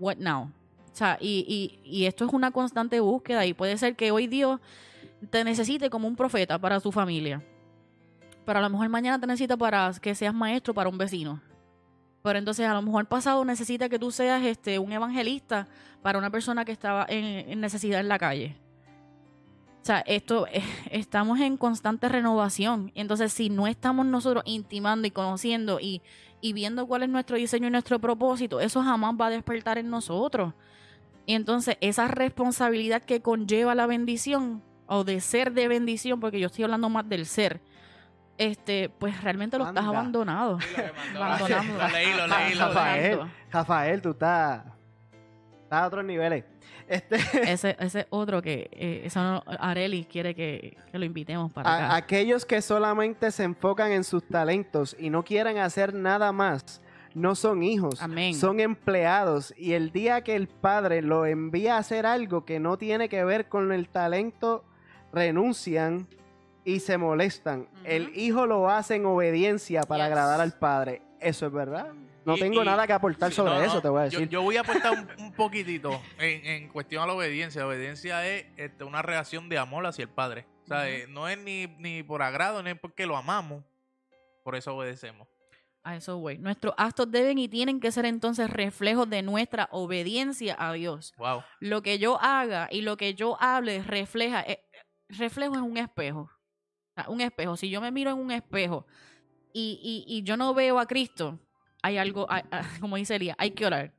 what now? O sea, y, y, y esto es una constante búsqueda y puede ser que hoy Dios te necesite como un profeta para tu familia. Pero a lo mejor mañana te necesita para que seas maestro para un vecino. Pero entonces a lo mejor pasado necesita que tú seas este un evangelista para una persona que estaba en, en necesidad en la calle. O sea, esto eh, estamos en constante renovación. Y Entonces, si no estamos nosotros intimando y conociendo y, y viendo cuál es nuestro diseño y nuestro propósito, eso jamás va a despertar en nosotros. Y entonces, esa responsabilidad que conlleva la bendición o de ser de bendición, porque yo estoy hablando más del ser, este, pues realmente lo estás Anda. abandonado. Abandonando. Lo leí, lo leí, lo leí. Rafael, Exacto. Rafael, tú estás, estás a otros niveles. Este, Ese, ese otro que eh, eso no- Areli quiere que, que lo invitemos para a- acá. aquellos que solamente se enfocan en sus talentos y no quieren hacer nada más, no son hijos, Amén. son empleados. Y el día que el padre lo envía a hacer algo que no tiene que ver con el talento, renuncian y se molestan. El hijo lo hace en obediencia para Yes. agradar al padre. Eso es verdad. No Y- tengo y- nada que aportar Sí, sobre no, eso, no, te voy a decir. Yo, voy a aportar un, un poquitito en, en cuestión a la obediencia. La obediencia es este, una reacción de amor hacia el Padre. O sea, eh, no es ni, ni por agrado, ni porque lo amamos. Por eso obedecemos. A eso voy. Nuestros actos deben y tienen que ser entonces reflejos de nuestra obediencia a Dios. Wow. Lo que yo haga y lo que yo hable refleja, eh, reflejo es un espejo. O sea, un espejo. Si yo me miro en un espejo y, y, y yo no veo a Cristo, hay algo, hay- ah, como dice Elías, hay que orar.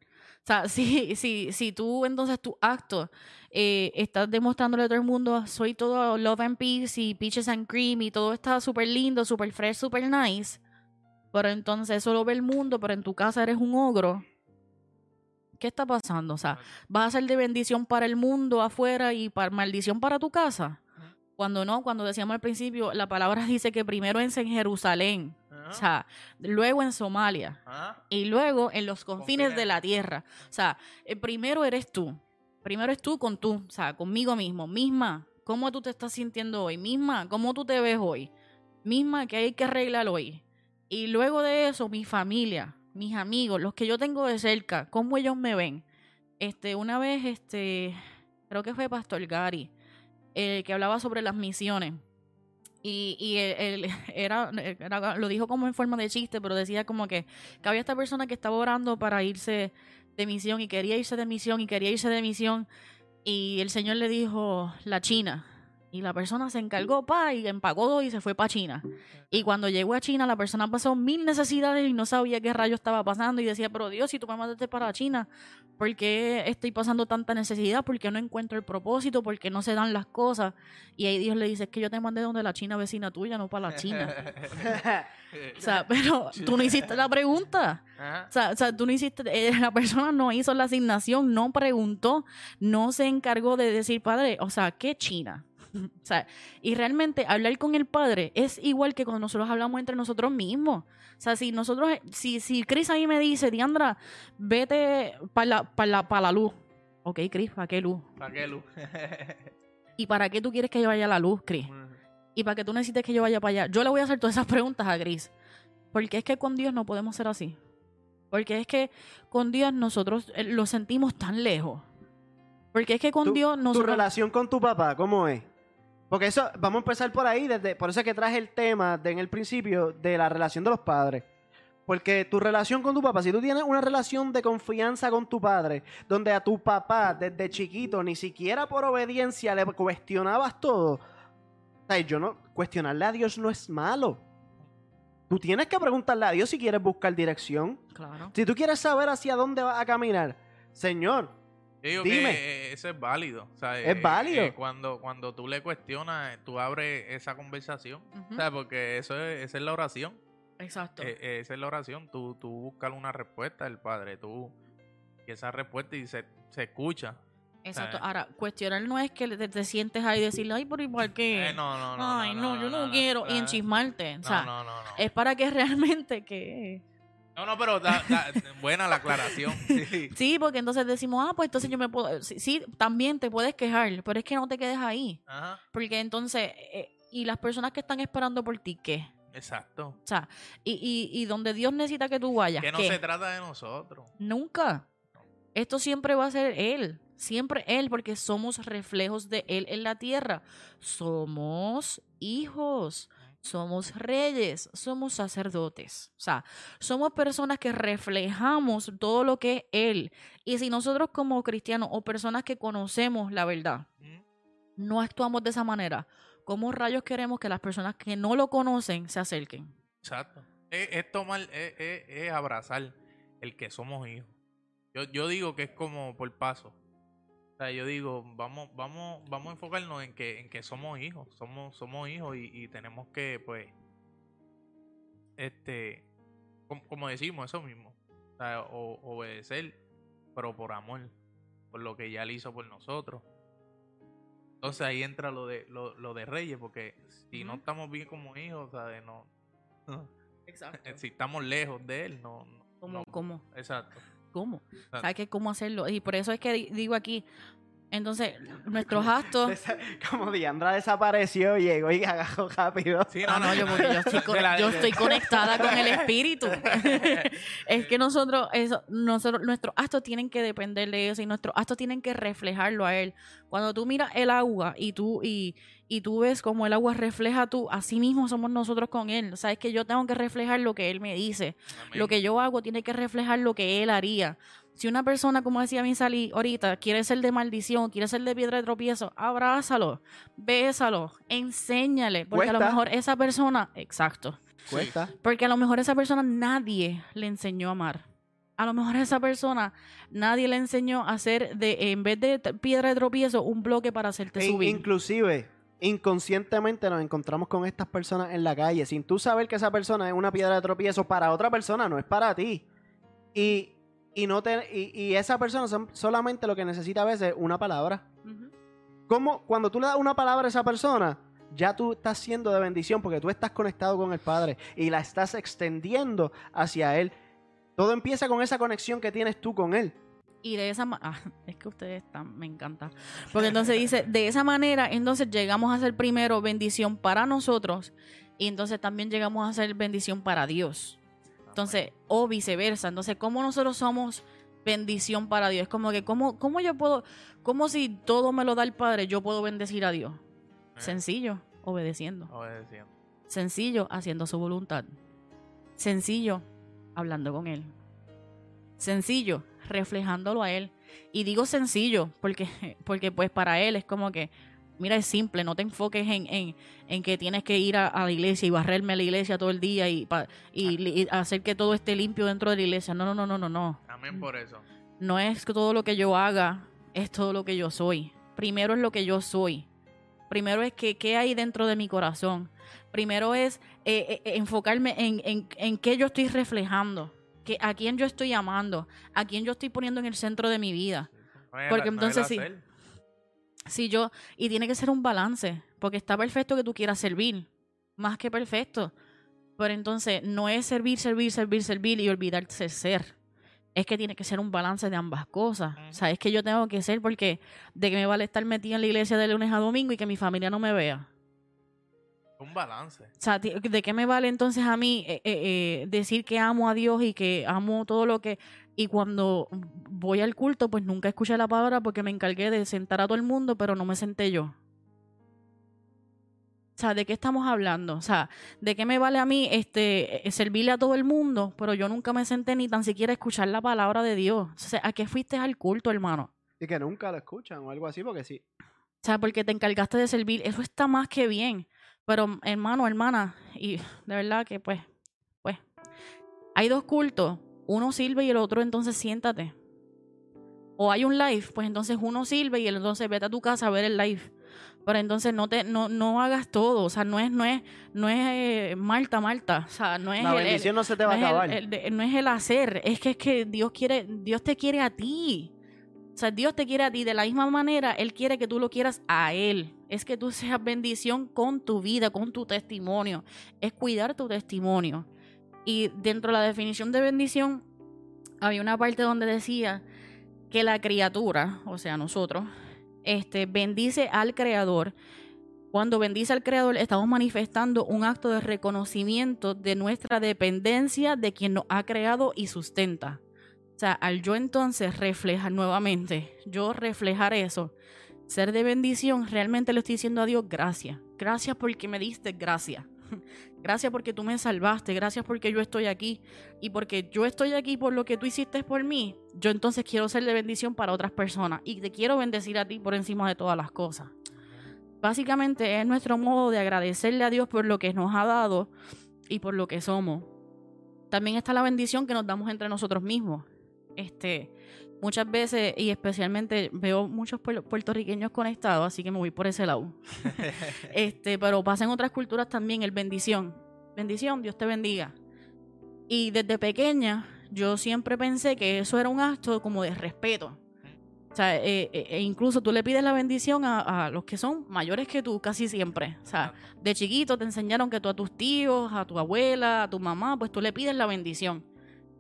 O sea, si, si, si tú entonces tu acto eh, estás demostrándole a todo el mundo, soy todo love and peace y peaches and cream y todo está súper lindo, súper fresh, súper nice, pero entonces eso lo ve el mundo, pero en tu casa eres un ogro. ¿Qué está pasando? O sea, vas a ser de bendición para el mundo afuera y para maldición para tu casa. Cuando no, cuando decíamos al principio, la palabra dice que primero es en Jerusalén, o sea, luego en Somalia Ajá. y luego en los confines, de la tierra. O sea, eh, primero eres tú. Primero es tú con tú, o sea, conmigo mismo, misma. ¿Cómo tú te estás sintiendo hoy? Misma, ¿cómo tú te ves hoy? Misma, que hay que arreglar hoy? Y luego de eso, mi familia, mis amigos, los que yo tengo de cerca, cómo ellos me ven. Este, una vez, este, creo que fue Pastor Gary, eh, que hablaba sobre las misiones. Y, y él, era- lo dijo como en forma de chiste, pero decía como que, que había esta persona que estaba orando para irse de misión y quería irse de misión y quería irse de misión. Y el Señor le dijo, la China. Y la persona se encargó, pa, y empacó y se fue para China. Y cuando llegó a China, la persona pasó mil necesidades y no sabía qué rayo estaba pasando. Y decía, pero Dios, si tú me mandaste para China, ¿por qué estoy pasando tanta necesidad? ¿Por qué no encuentro el propósito? ¿Por qué no se dan las cosas? Y ahí Dios le dice, es que yo te mandé donde la China vecina tuya, no para la China. O sea, pero tú no hiciste la pregunta. Ajá. O sea, o sea, tú no hiciste, eh, la persona no hizo la asignación, no preguntó, no se encargó de decir, padre, o sea, ¿qué China? O sea, y realmente hablar con el padre es igual que cuando nosotros hablamos entre nosotros mismos. O sea, si nosotros, si, si Chris ahí me dice, Diandra, vete para la, pa la, pa la luz. Ok, Chris, ¿para qué luz? ¿Para qué, Lu? ¿Y para qué tú quieres que yo vaya a la luz, Chris? ¿Y para qué tú necesites que yo vaya para allá? Yo le voy a hacer todas esas preguntas a Gris. Porque es que con Dios no podemos ser así. Porque es que con Dios nosotros eh, lo sentimos tan lejos. Porque es que con Tu- Dios ¿Tu nosotros... relación con tu papá, cómo es? Porque eso, vamos a empezar por ahí, desde, por eso es que traje el tema de, en el principio de la relación de los padres. Porque tu relación con tu papá, si tú tienes una relación de confianza con tu padre, donde a tu papá desde chiquito ni siquiera por obediencia le cuestionabas todo, O sea, yo no, cuestionarle a Dios no es malo. Tú tienes que preguntarle a Dios si quieres buscar dirección. Claro. Si tú quieres saber hacia dónde vas a caminar, Señor, digo Dime. que eh, eso es válido. o sea, Es eh, válido. eh, cuando, cuando tú le cuestionas, tú abres esa conversación. O sea, porque eso es, esa es la oración. Exacto. Eh, esa es la oración. Tú, tú buscas una respuesta del Padre. Tú, y esa respuesta y se, se escucha. Exacto. Ahora, cuestionar no es que te, te sientes ahí y decirle, ay, pero igual que. Eh, no, no, no. ay, no, yo no, quiero. y no, enchismarte. O No, sea, no, no, no. es para que realmente que. No, no, pero da- da- buena la aclaración. Sí. Sí, porque entonces decimos, ah, pues entonces yo me puedo. Sí, sí, también te puedes quejar, pero es que no te quedes ahí. Ajá. Porque entonces, eh, y las personas que están esperando por ti, ¿qué? Exacto. O sea, y, y, y donde Dios necesita que tú vayas, Que no ¿qué? se trata de nosotros. Nunca. Esto siempre va a ser Él. Siempre Él, porque somos reflejos de Él en la tierra. Somos hijos, somos reyes, somos sacerdotes. O sea, somos personas que reflejamos todo lo que es Él. Y si nosotros como cristianos o personas que conocemos la verdad, no actuamos de esa manera, ¿cómo rayos queremos que las personas que no lo conocen se acerquen? Exacto. Es, es tomar, es, es- es abrazar el que somos hijos. Yo, yo digo que es como por paso. O sea, yo digo, vamos, vamos, vamos a enfocarnos en que, en que somos hijos, somos, somos hijos y, y tenemos que, pues, este, como, como decimos, eso mismo. O sea, o- obedecer, pero por amor, por lo que ya él hizo por nosotros. Entonces ahí entra lo de, lo, lo de Reyes, porque si no estamos bien como hijos, ¿sabes? No, Exacto. si estamos lejos de él, no. no- ¿Cómo? no- ¿Cómo? Exacto. ¿Cómo? ¿Sabes qué? ¿Cómo hacerlo? Y por eso es que di- digo aquí, entonces, nuestros actos... Como Diandra desapareció, llegó y agarró rápido. Sí, Ah, no, yo, porque yo estoy, con- De la- yo de- estoy conectada con el espíritu. es que nosotros, eso, nosotros, nuestros actos tienen que depender de eso y nuestros actos tienen que reflejarlo a él. Cuando tú miras el agua y tú, y, y tú ves como el agua refleja tú, así mismo somos nosotros con él. O sea, es que yo tengo que reflejar lo que él me dice. Amén. Lo que yo hago tiene que reflejar lo que él haría. Si una persona, como decía mi Sally ahorita, quiere ser de maldición, quiere ser de piedra de tropiezo, abrázalo, bésalo, enséñale. Porque a lo mejor esa persona, exacto, Cuesta. porque a lo mejor esa persona nadie le enseñó a amar. A lo mejor esa persona nadie le enseñó a hacer de, en vez de piedra de tropiezo, un bloque para hacerte E- subir. inclusive, inconscientemente nos encontramos con estas personas en la calle, sin tú saber que esa persona es una piedra de tropiezo para otra persona, no es para ti. Y, y no te, y, y esa persona son- solamente lo que necesita a veces es una palabra. Ujú. ¿Cómo? Cuando tú le das una palabra a esa persona, ya tú estás siendo de bendición porque tú estás conectado con el Padre y la estás extendiendo hacia Él. Todo empieza con esa conexión que tienes tú con Él. Y de esa manera, es que ustedes están, me encanta. Porque entonces dice, de esa manera, entonces llegamos a ser primero bendición para nosotros y entonces también llegamos a ser bendición para Dios. Entonces, o viceversa. Entonces, ¿cómo nosotros somos bendición para Dios? Es como que, ¿cómo, cómo yo puedo, cómo si todo me lo da el Padre, yo puedo bendecir a Dios? Eh, Sencillo, obedeciendo. obedeciendo. Sencillo, haciendo su voluntad. Sencillo, hablando con Él. Sencillo, reflejándolo a Él. Y digo sencillo, porque, porque pues para Él es como que, mira, es simple, no te enfoques en, en, en que tienes que ir a, a la iglesia y barrerme a la iglesia todo el día y, pa- y, li- y hacer que todo esté limpio dentro de la iglesia. No, no, no, no, no, no. Amén por eso. No es que todo lo que yo haga, es todo lo que yo soy. Primero es lo que yo soy. Primero es que qué hay dentro de mi corazón. Primero es eh, eh, enfocarme en, en, en qué yo estoy reflejando, que, a quién yo estoy amando, a quién yo estoy poniendo en el centro de mi vida. No Porque no entonces sí. Si yo, y tiene que ser un balance, porque está perfecto que tú quieras servir, más que perfecto. Pero entonces no es servir, servir, servir, servir y olvidarse ser. Es que tiene que ser un balance de ambas cosas. O sea, es que yo tengo que ser porque de que me vale estar metido en la iglesia de lunes a domingo y que mi familia no me vea. Un balance. O sea, ¿de qué me vale entonces a mí eh, eh, eh, decir que amo a Dios y que amo todo lo que... Y cuando voy al culto, pues nunca escuché la palabra porque me encargué de sentar a todo el mundo, pero no me senté yo. O sea, ¿de qué estamos hablando? O sea, ¿de qué me vale a mí este servirle a todo el mundo, pero yo nunca me senté ni tan siquiera a escuchar la palabra de Dios? O sea, ¿a qué fuiste al culto, hermano? Y que nunca lo escuchan o algo así, porque sí. O sea, porque te encargaste de servir, eso está más que bien. Pero, hermano, hermana, y de verdad que pues, pues, hay dos cultos. Uno sirve y el otro entonces siéntate. O hay un live, pues entonces uno sirve y el entonces vete a tu casa a ver el live. Pero entonces no te, no, no hagas todo. O sea, no es, no es, no es eh, Marta, Marta. O sea, no es La el- el- bendición no se te va a no es el- acabar. el no es el hacer, es que es que Dios quiere, Dios te quiere a ti. O sea, Dios te quiere a ti de la misma manera, Él quiere que tú lo quieras a Él. Es que tú seas bendición con tu vida, con tu testimonio. Es cuidar tu testimonio. Y dentro de la definición de bendición, había una parte donde decía que la criatura, o sea, nosotros, este, bendice al Creador. Cuando bendice al Creador, estamos manifestando un acto de reconocimiento de nuestra dependencia de quien nos ha creado y sustenta. O sea, al yo entonces reflejar nuevamente, yo reflejar eso, ser de bendición, realmente le estoy diciendo a Dios gracias. Gracias porque me diste gracias. Gracias porque tú me salvaste, gracias porque yo estoy aquí y porque yo estoy aquí por lo que tú hiciste por mí, yo entonces quiero ser de bendición para otras personas y te quiero bendecir a ti por encima de todas las cosas. Básicamente es nuestro modo de agradecerle a Dios por lo que nos ha dado y por lo que somos. También está la bendición que nos damos entre nosotros mismos. Este, muchas veces y especialmente veo muchos puer- puertorriqueños conectados, así que me voy por ese lado. este, pero pasa en otras culturas también el bendición. Bendición, Dios te bendiga. Y desde pequeña yo siempre pensé que eso era un acto como de respeto. O sea, eh, eh, e incluso tú le pides la bendición a, a los que son mayores que tú casi siempre. O sea, de chiquito te enseñaron que tú a tus tíos, a tu abuela, a tu mamá, pues tú le pides la bendición.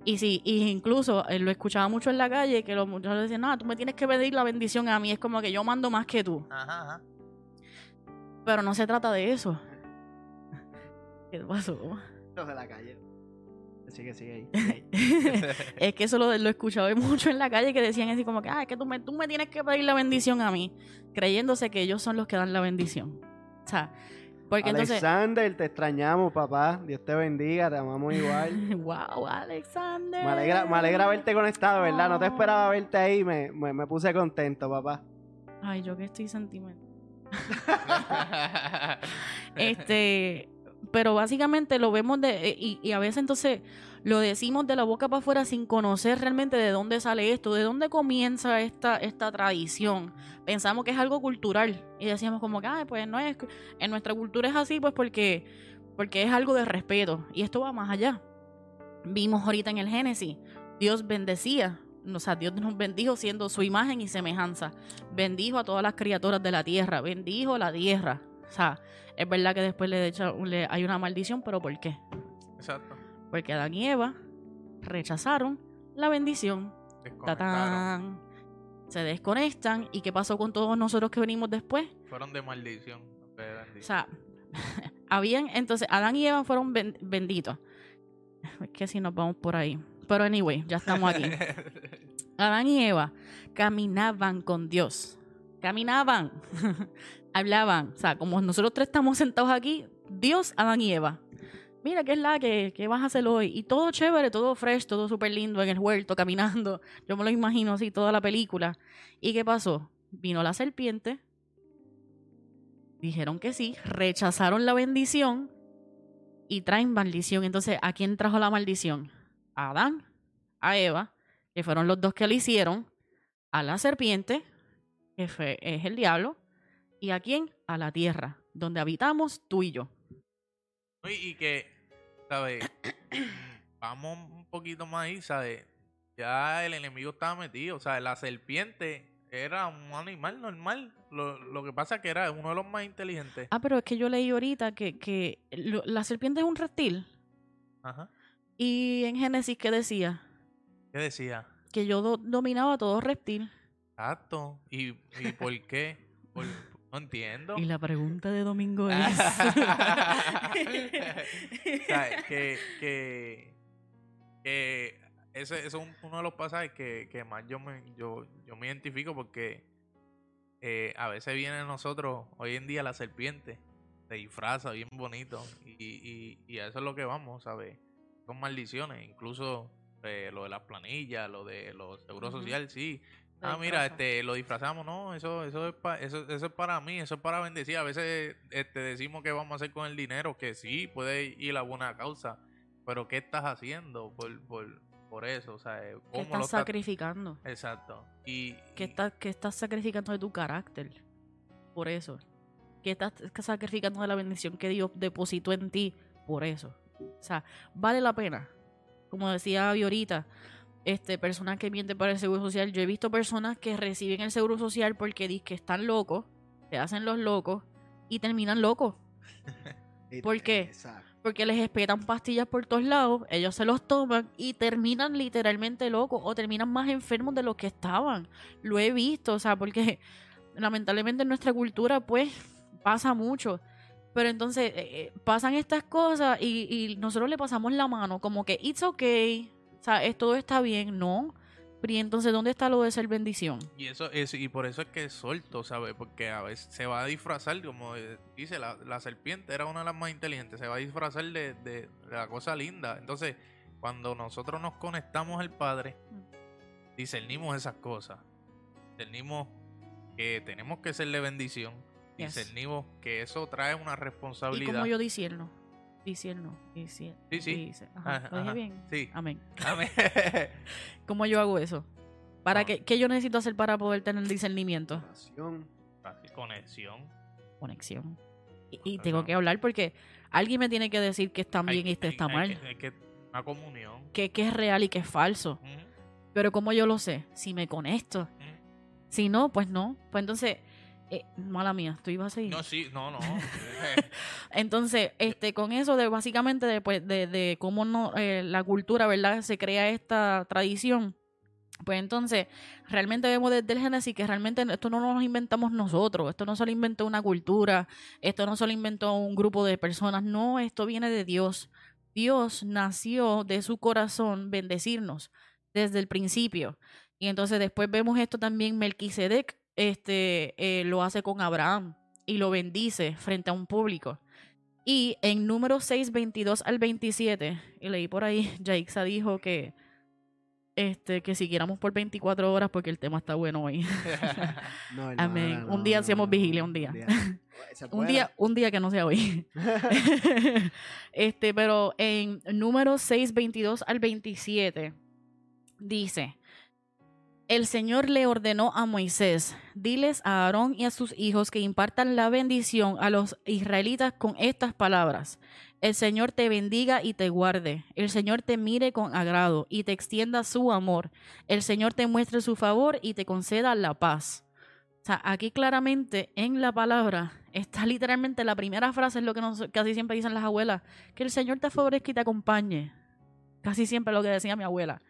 Y sí, y incluso eh, lo escuchaba mucho en la calle, que los muchachos decían, no, tú me tienes que pedir la bendición a mí, es como que yo mando más que tú. Ajá, ajá. Pero no se trata de eso. ¿Qué pasó? Los de la calle. Sigue, sigue ahí. sigue ahí. es que eso lo, lo escuchaba mucho en la calle que decían así como que, ah, es que tú me, tú me tienes que pedir la bendición a mí, creyéndose que ellos son los que dan la bendición. O sea, porque entonces... Alexander, te extrañamos, papá. Dios te bendiga, te amamos igual. wow, Alexander. Me alegra, me alegra verte conectado, ¿verdad? No te esperaba verte ahí, me, me, me puse contento, papá. Ay, yo que estoy sentimental. Este, pero básicamente lo vemos de, eh, y, y a veces entonces lo decimos de la boca para afuera sin conocer realmente de dónde sale esto, de dónde comienza esta, esta tradición. Pensamos que es algo cultural y decíamos como que, "Ay, pues no es, en nuestra cultura es así, pues porque, porque es algo de respeto y esto va más allá. Vimos ahorita en el Génesis, Dios bendecía, o sea, Dios nos bendijo siendo su imagen y semejanza. Bendijo a todas las criaturas de la tierra, bendijo la tierra. O sea, es verdad que después le, le- hay una maldición, pero ¿por qué? Exacto. Porque Adán y Eva rechazaron la bendición. Tatán. Se desconectan. ¿Y qué pasó con todos nosotros que venimos después? Fueron de maldición. de O sea, habían, entonces Adán y Eva fueron ben- benditos. Es que si nos vamos por ahí. Pero anyway, ya estamos aquí. Adán y Eva caminaban con Dios. Caminaban. Hablaban. O sea, como nosotros tres estamos sentados aquí, Dios, Adán y Eva. Mira, ¿qué es la que, qué vas a hacer hoy? Y todo chévere, todo fresh, todo súper lindo en el huerto, caminando. Yo me lo imagino así, toda la película. ¿Y qué pasó? Vino la serpiente. Dijeron que sí, rechazaron la bendición y traen maldición. Entonces, ¿a quién trajo la maldición? A Adán, a Eva, que fueron los dos que lo hicieron, a la serpiente, que es el diablo, y a quién? A la tierra, donde habitamos tú y yo. Y que, ¿sabes? Vamos un poquito más ahí, ¿sabes? Ya el enemigo estaba metido, o sea, la serpiente era un animal normal. Lo, lo que pasa es que era uno de los más inteligentes. Ah, pero es que yo leí ahorita que, que lo- la serpiente es un reptil. Ajá. Y en Génesis, ¿qué decía? ¿Qué decía? Que yo do- dominaba todo reptil. Exacto. ¿Y, y por qué? Por- no entiendo. Y la pregunta de domingo es... Que, que, que ese, ese es un- uno de los pasajes que, que más yo me, yo, yo me identifico porque eh, a veces viene a nosotros, hoy en día la serpiente, se disfraza bien bonito y, y, y a eso es lo que vamos, ¿sabes? Son maldiciones, incluso eh, lo de las planillas, lo de los seguros Ujú. sociales, sí. Ah, mira, este, lo disfrazamos, no, eso, eso es pa- eso, eso es para mí, eso es para bendecir. A veces este, decimos que vamos a hacer con el dinero, que sí, puede ir a buena causa, pero ¿qué estás haciendo por, por, por eso? O sea, ¿Qué ¿cómo lo estás estás? sacrificando? Exacto. Y, ¿Qué estás, qué estás sacrificando de tu carácter? Por eso. ¿Qué estás sacrificando de la bendición que Dios depositó en ti? Por eso. O sea, vale la pena. Como decía ahorita, este, personas que mienten para el seguro social. Yo he visto personas que reciben el seguro social porque dicen que están locos, se hacen los locos y terminan locos. ¿Por qué? Exacto. Porque les esperan pastillas por todos lados, ellos se los toman y terminan literalmente locos o terminan más enfermos de lo que estaban. Lo he visto, o sea, porque lamentablemente en nuestra cultura pues pasa mucho. Pero entonces eh, eh, pasan estas cosas y, y nosotros le pasamos la mano como que it's okay, o sea, es, todo está bien, no. ¿y entonces dónde está lo de ser bendición? Y eso es, y por eso es que es suelto, ¿sabes? Porque a veces se va a disfrazar, como eh, dice, la, la serpiente era una de las más inteligentes, se va a disfrazar de, de- de la cosa linda. Entonces, cuando nosotros nos conectamos al Padre, discernimos esas cosas. Discernimos que tenemos que serle bendición. Yes. Discernimos que eso trae una ¿Y responsabilidad. como yo disierno? Disierno, disierno. Sí, sí. dice- Ajá, Ajá, ¿lo dije ajá. bien? Sí. Amén. Amén. ¿Cómo yo hago eso? ¿Para No. qué, qué yo necesito hacer para poder tener discernimiento? Así, Conexión. Conexión. Y, y tengo que hablar porque alguien me tiene que decir que está bien que- y este hay- está hay mal. que- hay que- una comunión. Que, que es real y que es falso. Pero ¿cómo yo lo sé? Si me conecto. Si no, pues no. Pues entonces, eh, mala mía, tú ibas a seguir. No, sí, no, no. Entonces, este, con eso de básicamente de, pues, de, de cómo no, eh, la cultura, ¿verdad? Se crea esta tradición. Pues entonces, realmente vemos desde el Génesis que realmente esto no nos inventamos nosotros, esto no se lo inventó una cultura, esto no se lo inventó un grupo de personas, no, esto viene de Dios. Dios nació de su corazón bendecirnos desde el principio. Y entonces después vemos esto también, Melquisedec este, eh, lo hace con Abraham y lo bendice frente a un público. Y en número 6, 22 al 27, y leí por ahí, Jaixa dijo que, este, que siguiéramos por 24 horas porque el tema está bueno hoy. No, Amén. hermana, Un día hacemos vigilia, un día. Un día, un día que no sea hoy. este, pero en número 6, 22 al 27, dice, el Señor le ordenó a Moisés, diles a Aarón y a sus hijos que impartan la bendición a los israelitas con estas palabras. El Señor te bendiga y te guarde. El Señor te mire con agrado y te extienda su amor. El Señor te muestre su favor y te conceda la paz. O sea, aquí claramente en la palabra está literalmente la primera frase, es lo que nos, casi siempre dicen las abuelas, que el Señor te favorezca y te acompañe. Casi siempre lo que decía mi abuela.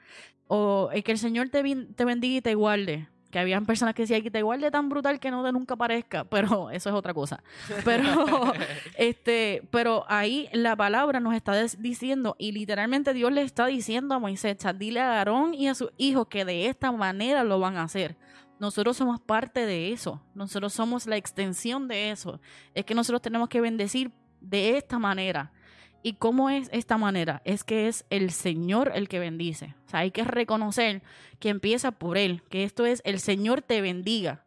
O eh, que el Señor te, te bendiga y te guarde. Que habían personas que decían que te guarde tan brutal que no te nunca aparezca, pero eso es otra cosa. Pero, este, pero ahí la palabra nos está diciendo, y literalmente Dios le está diciendo a Moisés, "Cha, dile a Aarón y a sus hijos que de esta manera lo van a hacer. Nosotros somos parte de eso, nosotros somos la extensión de eso. Es que nosotros tenemos que bendecir de esta manera. ¿Y cómo es esta manera? Es que es el Señor el que bendice. O sea, hay que reconocer que empieza por Él, que esto es el Señor te bendiga.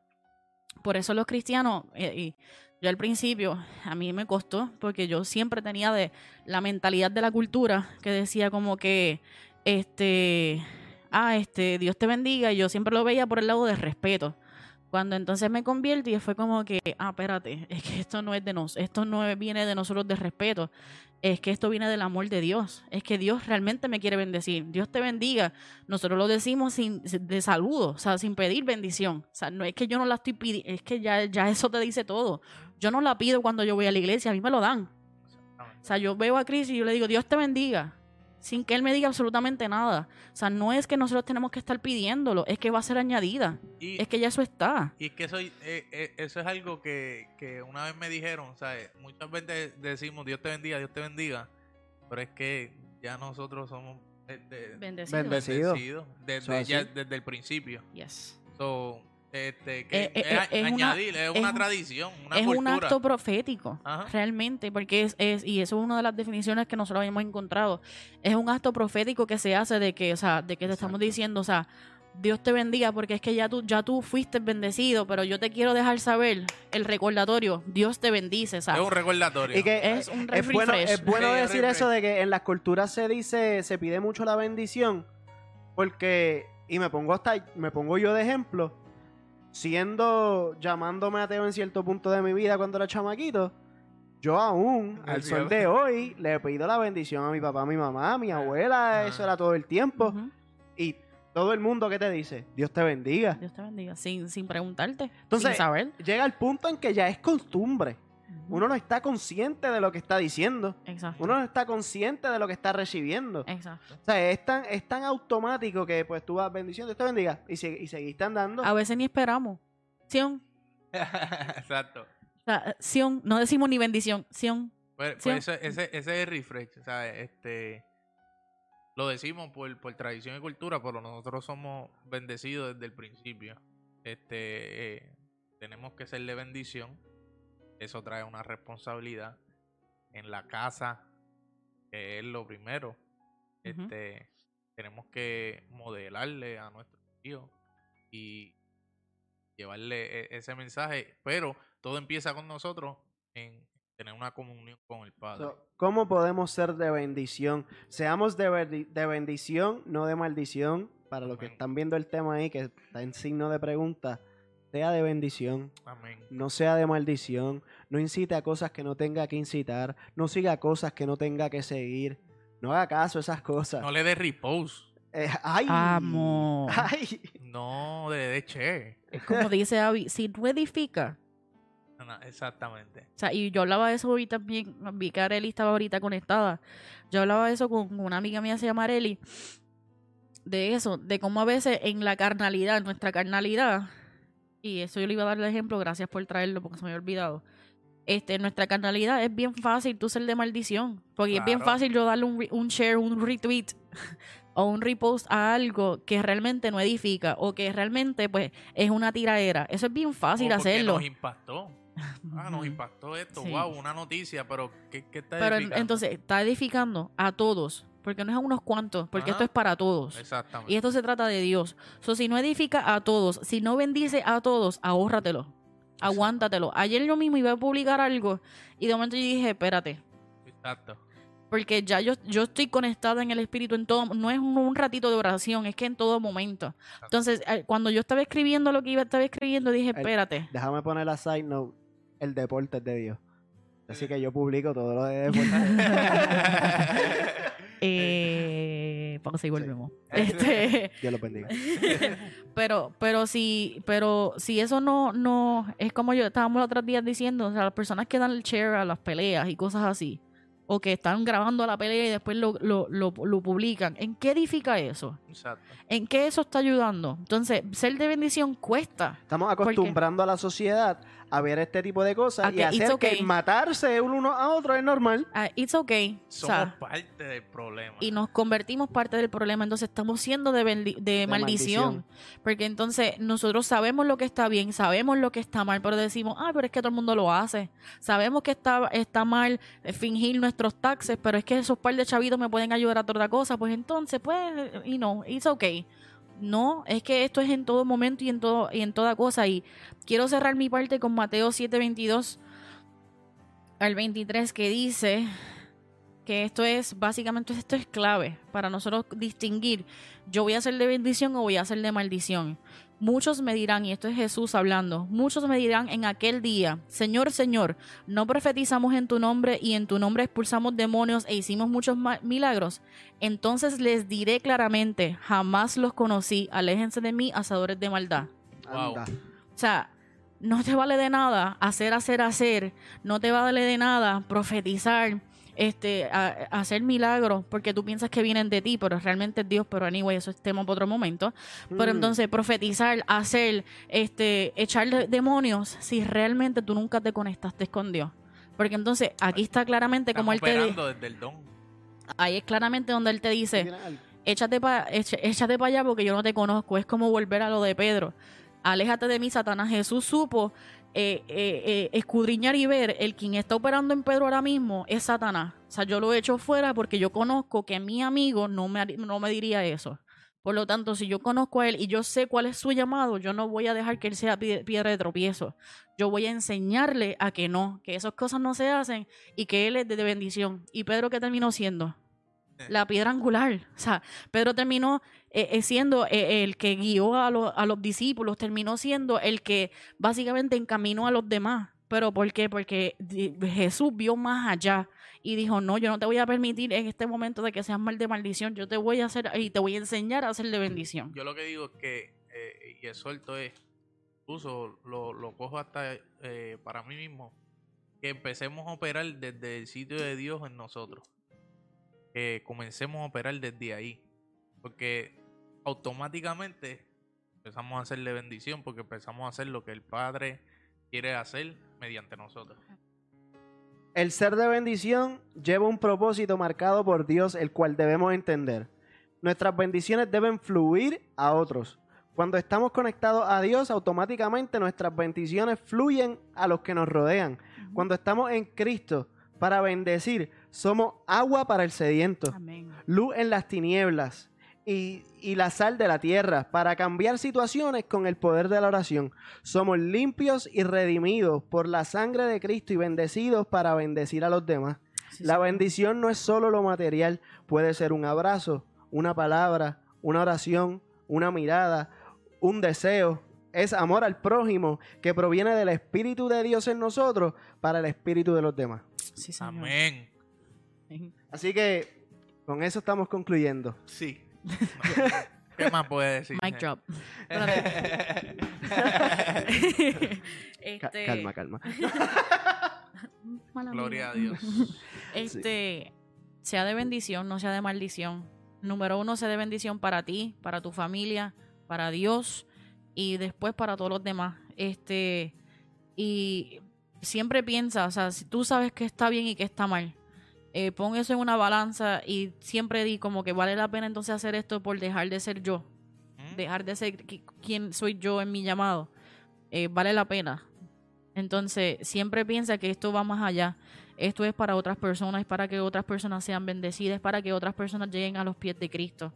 Por eso los cristianos, eh, y yo al principio, a mí me costó, porque yo siempre tenía de la mentalidad de la cultura que decía como que, este, ah, este, Dios te bendiga, y yo siempre lo veía por el lado de respeto. Cuando entonces me convierto y fue como que, ah, espérate, es que esto no es de nos, esto no viene de nosotros de respeto, es que esto viene del amor de Dios, es que Dios realmente me quiere bendecir, Dios te bendiga. Nosotros lo decimos sin de saludo, o sea, sin pedir bendición. O sea, no es que yo no la estoy pidiendo, es que ya, ya eso te dice todo. Yo no la pido cuando yo voy a la iglesia, a mí me lo dan. O sea, yo veo a Cris y yo le digo, Dios te bendiga, sin que Él me diga absolutamente nada. O sea, no es que nosotros tenemos que estar pidiéndolo, es que va a ser añadida. Y, Es que ya eso está. y es que eso, eh, eh, eso es algo que, que una vez me dijeron, ¿sabes? Muchas veces decimos Dios te bendiga, Dios te bendiga, pero es que ya nosotros somos de- de- Bendecido. Bendecido. bendecidos desde, ya- así. desde el principio. Yes. So, este, que Eh, eh, es, eh, es una- añadir, es es una un- tradición, una es cultura. un acto profético, Ajá. realmente, porque es, es, y eso es una de las definiciones que nosotros habíamos encontrado, es un acto profético que se hace de que, o sea, de que te estamos diciendo, o sea, Dios te bendiga porque es que ya tú, ya tú fuiste bendecido, pero yo te quiero dejar saber el recordatorio, Dios te bendice, Es ¿sabes? un recordatorio. Y que Es un es bueno, refresh. es bueno Sí, decir refresh. eso de que en las culturas se dice, se pide mucho la bendición, porque, y me pongo hasta, me pongo yo de ejemplo, siendo, llamándome ateo en cierto punto de mi vida cuando era chamaquito, yo aún, al sol de hoy, le pido la bendición a mi papá, a mi mamá, a mi abuela, Ah. eso era todo el tiempo, y todo el mundo que te dice, Dios te bendiga. Dios te bendiga, sin, sin preguntarte, Entonces, sin saber. Llega el punto en que ya es costumbre. Uno no está consciente de lo que está diciendo. Exacto. Uno no está consciente de lo que está recibiendo. Exacto. O sea, es tan, es tan automático que pues tú vas bendición, Dios te bendiga. Y, si- y seguiste andando. A veces ni esperamos. Sion, Exacto. o sea, Sion, no decimos ni bendición, Sion. Pues, pues ese, ese, ese es el refresh, ¿sabes? Este, lo decimos por, por tradición y cultura, pero nosotros somos bendecidos desde el principio. Este, eh, tenemos que ser de bendición. Eso trae una responsabilidad en la casa, que es lo primero. Este, tenemos que modelarle a nuestros hijos y llevarle e- ese mensaje, pero todo empieza con nosotros en tener una comunión con el Padre. So, ¿Cómo podemos ser de bendición? Seamos de, de bendición, no de maldición. Para los que están viendo el tema ahí, que está en signo de pregunta, sea de bendición. Amén. no sea de maldición, no incite a cosas que no tenga que incitar, no siga cosas que no tenga que seguir, no haga caso a esas cosas. No le dé repose. Eh, ay, Amo. ay, No le dé che. Es como dice Abby, si tú edificas, No, exactamente. O sea, y yo hablaba de eso ahorita también, vi que Areli estaba ahorita conectada. Yo hablaba de eso con una amiga mía, se llama Areli, de eso, de cómo a veces en la carnalidad, en nuestra carnalidad, y eso yo le iba a dar el ejemplo, gracias por traerlo porque se me había olvidado. Este, nuestra carnalidad es bien fácil tú ser de maldición, porque es bien fácil yo darle un, un share, un retweet o un repost a algo que realmente no edifica o que realmente pues es una tiraera. Eso es bien fácil O hacerlo. Nos impactó. Ah, nos impactó esto. Sí. Wow, una noticia, pero ¿qué, qué está Pero edificando? entonces está edificando a todos, porque no es a unos cuantos, porque Ajá. esto es para todos. Exactamente. Y esto se trata de Dios. So, si no edifica a todos, si no bendice a todos, ahórratelo. Aguántatelo. Ayer yo mismo iba a publicar algo y de momento yo dije, espérate, Exacto. porque ya yo, yo estoy conectada en el espíritu en todo, no es un, un ratito de oración, es que en todo momento. Entonces, eh, cuando yo estaba escribiendo lo que iba estaba escribiendo, dije, espérate. déjame poner la side note, el deporte es de Dios. Así que yo publico todo lo de deporte. Eh, pausa y Sí. volvemos. Este, Dios lo bendiga. pero, pero si, pero si eso no, no, es como yo estábamos los otros días diciendo, o sea, las personas que dan el share a las peleas y cosas así, o que están grabando la pelea y después lo, lo, lo, lo publican, ¿en qué edifica eso? Exacto. ¿En qué eso está ayudando? Entonces, ser de bendición cuesta. Estamos acostumbrando a la sociedad a ver este tipo de cosas y hacer que matarse uno a otro es normal. Ah, it's okay. O Somos sea, parte del problema. y nos convertimos parte del problema, entonces estamos siendo de, maldición. maldición. Porque entonces nosotros sabemos lo que está bien, sabemos lo que está mal, pero decimos, ah, pero es que todo el mundo lo hace. Sabemos que está, está mal eh, fingir nuestros taxes, pero es que esos par de chavitos me pueden ayudar a otra cosa. Pues entonces, pues, y no, it's okay. No, es que esto es en todo momento y en todo y en toda cosa. Y quiero cerrar mi parte con Mateo 7:22 al 23 que dice que esto es básicamente esto es clave para nosotros distinguir yo voy a ser de bendición o voy a ser de maldición. Muchos me dirán, y esto es Jesús hablando, muchos me dirán en aquel día, Señor, Señor, no profetizamos en tu nombre y en tu nombre expulsamos demonios e hicimos muchos milagros. Entonces les diré claramente, jamás los conocí, aléjense de mí, hacedores de maldad. Wow. O sea, no te vale de nada hacer, hacer, hacer. No te vale de nada profetizar, este, a- a hacer milagros, porque tú piensas que vienen de ti, pero realmente es Dios. Pero anyway, eso es tema para otro momento. Pero Mm. entonces profetizar, hacer, este, echar de- demonios, si realmente tú nunca te conectaste con Dios. Porque entonces aquí está claramente como él te desde el don. ahí es claramente donde él te dice, échate para échate pa allá porque yo no te conozco. Es como volver a lo de Pedro. Aléjate de mí, Satanás. Jesús supo eh, eh, eh, escudriñar y ver el quien está operando en Pedro ahora mismo es Satanás. O sea, yo lo he hecho fuera porque yo conozco que mi amigo no me, no me diría eso. Por lo tanto, si yo conozco a Él y yo sé cuál es su llamado, yo no voy a dejar que Él sea pie- piedra de tropiezo. Yo voy a enseñarle a que no, que esas cosas no se hacen y que Él es de bendición. ¿Y Pedro qué terminó siendo? La piedra angular. O sea, Pedro terminó eh, eh, siendo eh, el que guió a, los- a los discípulos, terminó siendo el que básicamente encaminó a los demás. ¿Pero por qué? Porque Jesús vio más allá y dijo, no, yo no te voy a permitir en este momento de que seas mal de maldición, yo te voy a hacer y te voy a enseñar a hacer de bendición. Yo lo que digo es que, eh, y exhorto es, incluso lo, lo cojo hasta eh, para mí mismo, que empecemos a operar desde el sitio de Dios en nosotros. Que comencemos a operar desde ahí. Porque automáticamente empezamos a hacerle bendición, porque empezamos a hacer lo que el Padre quiere hacer mediante nosotros. El ser de bendición lleva un propósito marcado por Dios, el cual debemos entender. Nuestras bendiciones deben fluir a otros. Cuando estamos conectados a Dios, automáticamente nuestras bendiciones fluyen a los que nos rodean. Cuando estamos en Cristo para bendecir, somos agua para el sediento, Amén. luz en las tinieblas y, y la sal de la tierra para cambiar situaciones con el poder de la oración. Somos limpios y redimidos por la sangre de Cristo y bendecidos para bendecir a los demás. Sí, La sí. bendición no es solo lo material, puede ser un abrazo, una palabra, una oración, una mirada, un deseo. Es amor al prójimo que proviene del Espíritu de Dios en nosotros para el Espíritu de los demás. Sí, señor. Amén. Amén. Así que con eso estamos concluyendo. Sí. ¿Qué más puede decir? Mic drop. Este, Calma, calma. Mala Gloria a. Dios. Este, sea de bendición, no sea de maldición. Número uno, sea de bendición para ti, para tu familia, para Dios y después para todos los demás. Este, y siempre piensa, o sea, si tú sabes que está bien y que está mal, eh, pon eso en una balanza y siempre di como que vale la pena entonces hacer esto por dejar de ser yo, dejar de ser qui- quien soy yo en mi llamado. Eh, vale la pena. Entonces, siempre piensa que esto va más allá. Esto es para otras personas, es para que otras personas sean bendecidas, es para que otras personas lleguen a los pies de Cristo.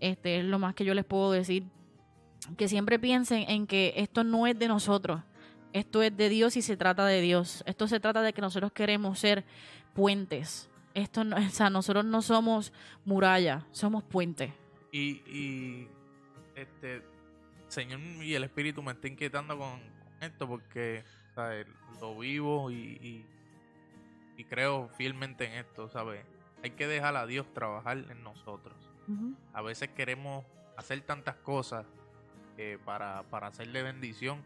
Este es lo más que yo les puedo decir. Que siempre piensen en que esto no es de nosotros. Esto es de Dios y se trata de Dios. Esto se trata de que nosotros queremos ser puentes. Esto no, o sea, nosotros no somos muralla, somos puentes. Y, y este Señor y el Espíritu me está inquietando con, esto porque ¿sabes? lo vivo y, y, y creo fielmente en esto, ¿sabes? Hay que dejar a Dios trabajar en nosotros. A veces queremos hacer tantas cosas eh, para, para hacerle bendición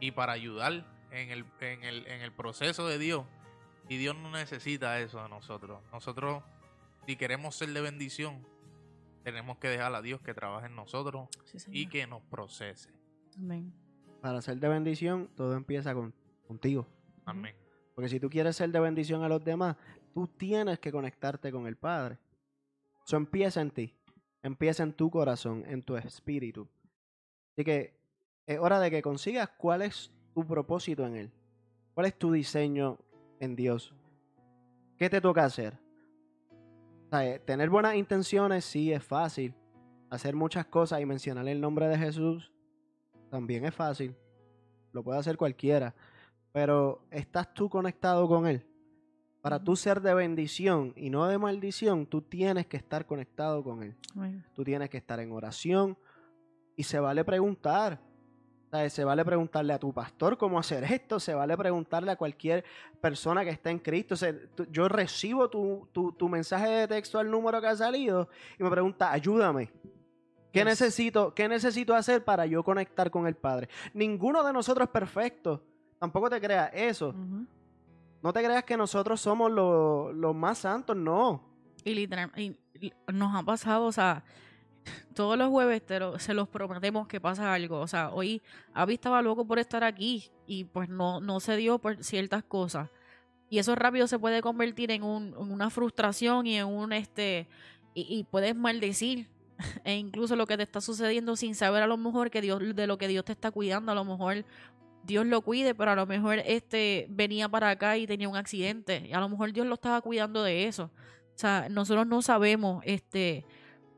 y para ayudar en el, en, el, en el proceso de Dios. Y Dios no necesita eso de nosotros. Nosotros, si queremos ser de bendición, tenemos que dejar a Dios que trabaje en nosotros Sí, y que nos procese. Amén. Para ser de bendición, todo empieza con, contigo. Amén. Porque si tú quieres ser de bendición a los demás, tú tienes que conectarte con el Padre. Eso empieza en ti. Empieza en tu corazón, en tu espíritu. Así que es hora de que consigas cuál es tu propósito en Él. ¿Cuál es tu diseño en Dios? ¿Qué te toca hacer? O sea, eh, tener buenas intenciones sí es fácil. Hacer muchas cosas y mencionar el nombre de Jesús también es fácil. Lo puede hacer cualquiera. Pero ¿estás tú conectado con Él? Para tú ser de bendición y no de maldición, tú tienes que estar conectado con Él. Tú tienes que estar en oración y se vale preguntar. Se vale preguntarle a tu pastor cómo hacer esto, se vale preguntarle a cualquier persona que está en Cristo. O sea, tú- yo recibo tu, tu- tu mensaje de texto al número que ha salido y me pregunta, ayúdame. ¿Qué Yes. necesito, ¿Qué necesito hacer para yo conectar con el Padre? Ninguno de nosotros es perfecto. Tampoco te creas eso. No te creas que nosotros somos los, los más santos, no. Y literal, y- y nos ha pasado, o sea, todos los jueves se los prometemos que pasa algo. O sea, hoy Avi estaba loco por estar aquí y pues no, no se dio por ciertas cosas. Y eso rápido se puede convertir en, un, una frustración y en un este. Y, y puedes maldecir. E incluso lo que te está sucediendo sin saber a lo mejor que Dios, de lo que Dios te está cuidando, a lo mejor Dios lo cuide, pero a lo mejor este venía para acá y tenía un accidente. Y a lo mejor Dios lo estaba cuidando de eso. O sea, nosotros no sabemos este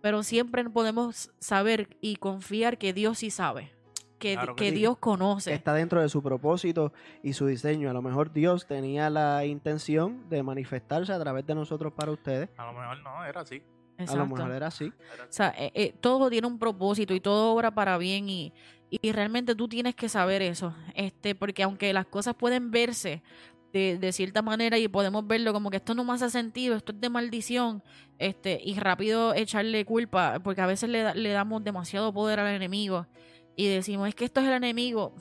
pero siempre podemos saber y confiar que Dios sí sabe, que, Claro que que sí. Dios conoce. Está dentro de su propósito y su diseño. A lo mejor Dios tenía la intención de manifestarse a través de nosotros para ustedes. A lo mejor no, era así. A lo mejor era así. Era así. O sea, eh, eh, todo tiene un propósito y todo obra para bien y, y realmente tú tienes que saber eso, este, porque aunque las cosas pueden verse de, de cierta manera y podemos verlo como que esto no me hace sentido, esto es de maldición, este, y rápido echarle culpa, porque a veces le, da- le damos demasiado poder al enemigo y decimos, es que esto es el enemigo.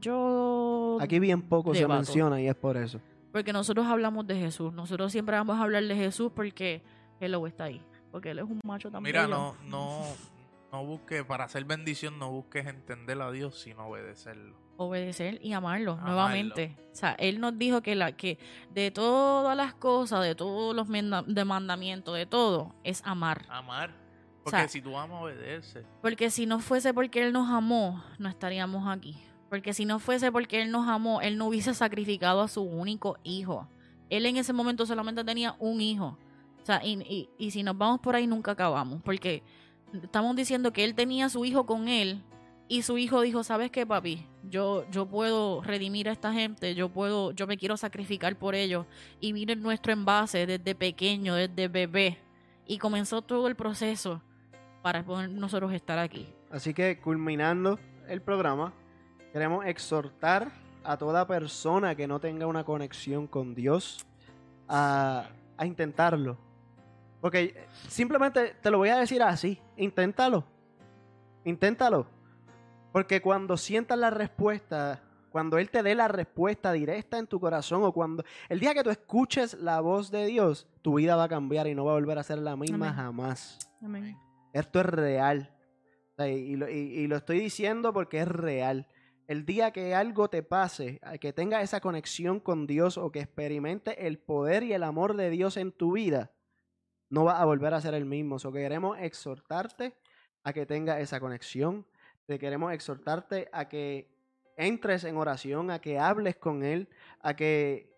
Yo... Aquí bien poco se menciona y es por eso. Porque nosotros hablamos de Jesús, nosotros siempre vamos a hablar de Jesús porque Él está ahí, porque Él es un macho también. Mira, no, no, no busques, para hacer bendición, no busques entender a Dios, sino obedecerlo. obedecer y amarlo, Amarlo. nuevamente. O sea, él nos dijo que la que de todas las cosas, de todos los de mandamientos, de todo, es amar. Amar. Porque sea, si tú amas, obedece. Porque si no fuese porque él nos amó, no estaríamos aquí. Porque si no fuese porque él nos amó, él no hubiese sacrificado a su único hijo. Él en ese momento solamente tenía un hijo. O sea, y, y- y si nos vamos por ahí nunca acabamos. Porque estamos diciendo que él tenía a su hijo con él y su hijo dijo, ¿sabes qué, papi? Yo, yo puedo redimir a esta gente, yo puedo, yo me quiero sacrificar por ellos. Y miren nuestro envase desde pequeño, desde bebé. Y comenzó todo el proceso para poder nosotros estar aquí. Así que culminando el programa, queremos exhortar a toda persona que no tenga una conexión con Dios a, a intentarlo. Porque simplemente te lo voy a decir así, inténtalo. Inténtalo. Porque cuando sientas la respuesta, cuando Él te dé la respuesta directa en tu corazón o cuando el día que tú escuches la voz de Dios, tu vida va a cambiar y no va a volver a ser la misma Amén. jamás. Amén. Esto es real. Y, lo, y- y lo estoy diciendo porque es real. El día que algo te pase, que tengas esa conexión con Dios o que experimente el poder y el amor de Dios en tu vida, no vas a volver a ser el mismo. So, queremos exhortarte a que tengas esa conexión. Te queremos exhortarte a que entres en oración, a que hables con Él, a que,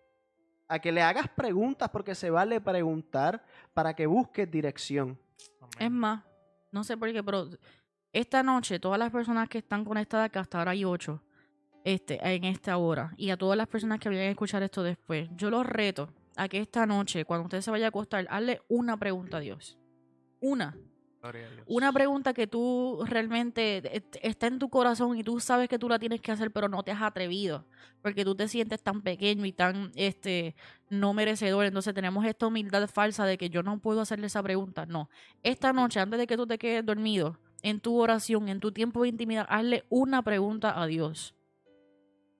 a que le hagas preguntas porque se vale preguntar para que busques dirección. Amén. Es más, no sé por qué, pero esta noche, todas las personas que están conectadas, que hasta ahora hay ocho, este, en esta hora, y a todas las personas que vayan a escuchar esto después, yo los reto a que esta noche, cuando usted se vaya a acostar, hazle una pregunta a Dios. Una. Gloria a Dios. Una pregunta que tú realmente eh, está en tu corazón y tú sabes que tú la tienes que hacer, pero no te has atrevido, porque tú te sientes tan pequeño y tan este no merecedor. Entonces tenemos esta humildad falsa de que yo no puedo hacerle esa pregunta. No. Esta noche, antes de que tú te quedes dormido, en tu oración, en tu tiempo de intimidad, hazle una pregunta a Dios.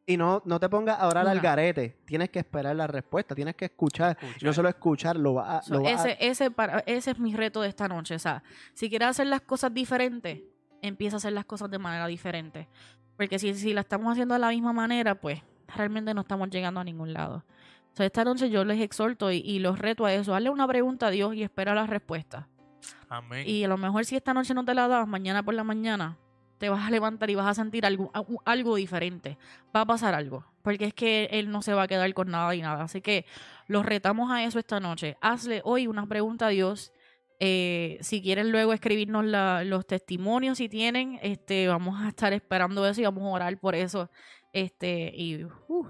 Y no, no te pongas a orar al garete. Tienes que esperar la respuesta. Tienes que escuchar. Y no Escuchar. solo escuchar, lo vas a. So, lo vas a- ese, ese, para, ese es mi reto de esta noche. O sea, si quieres hacer las cosas diferentes, empieza a hacer las cosas de manera diferente. Porque si, si la estamos haciendo de la misma manera, pues realmente no estamos llegando a ningún lado. O sea, esta noche yo les exhorto y, y los reto a eso. Hazle una pregunta a Dios y espera la respuesta. Amén. Y a lo mejor si esta noche no te la das, mañana por la mañana te vas a levantar y vas a sentir algo, algo diferente. Va a pasar algo. Porque es que él no se va a quedar con nada y nada. Así que los retamos a eso esta noche. Hazle hoy una pregunta a Dios. Eh, si quieren luego escribirnos la- los testimonios, si tienen, este, vamos a estar esperando eso y vamos a orar por eso. Este, y uh,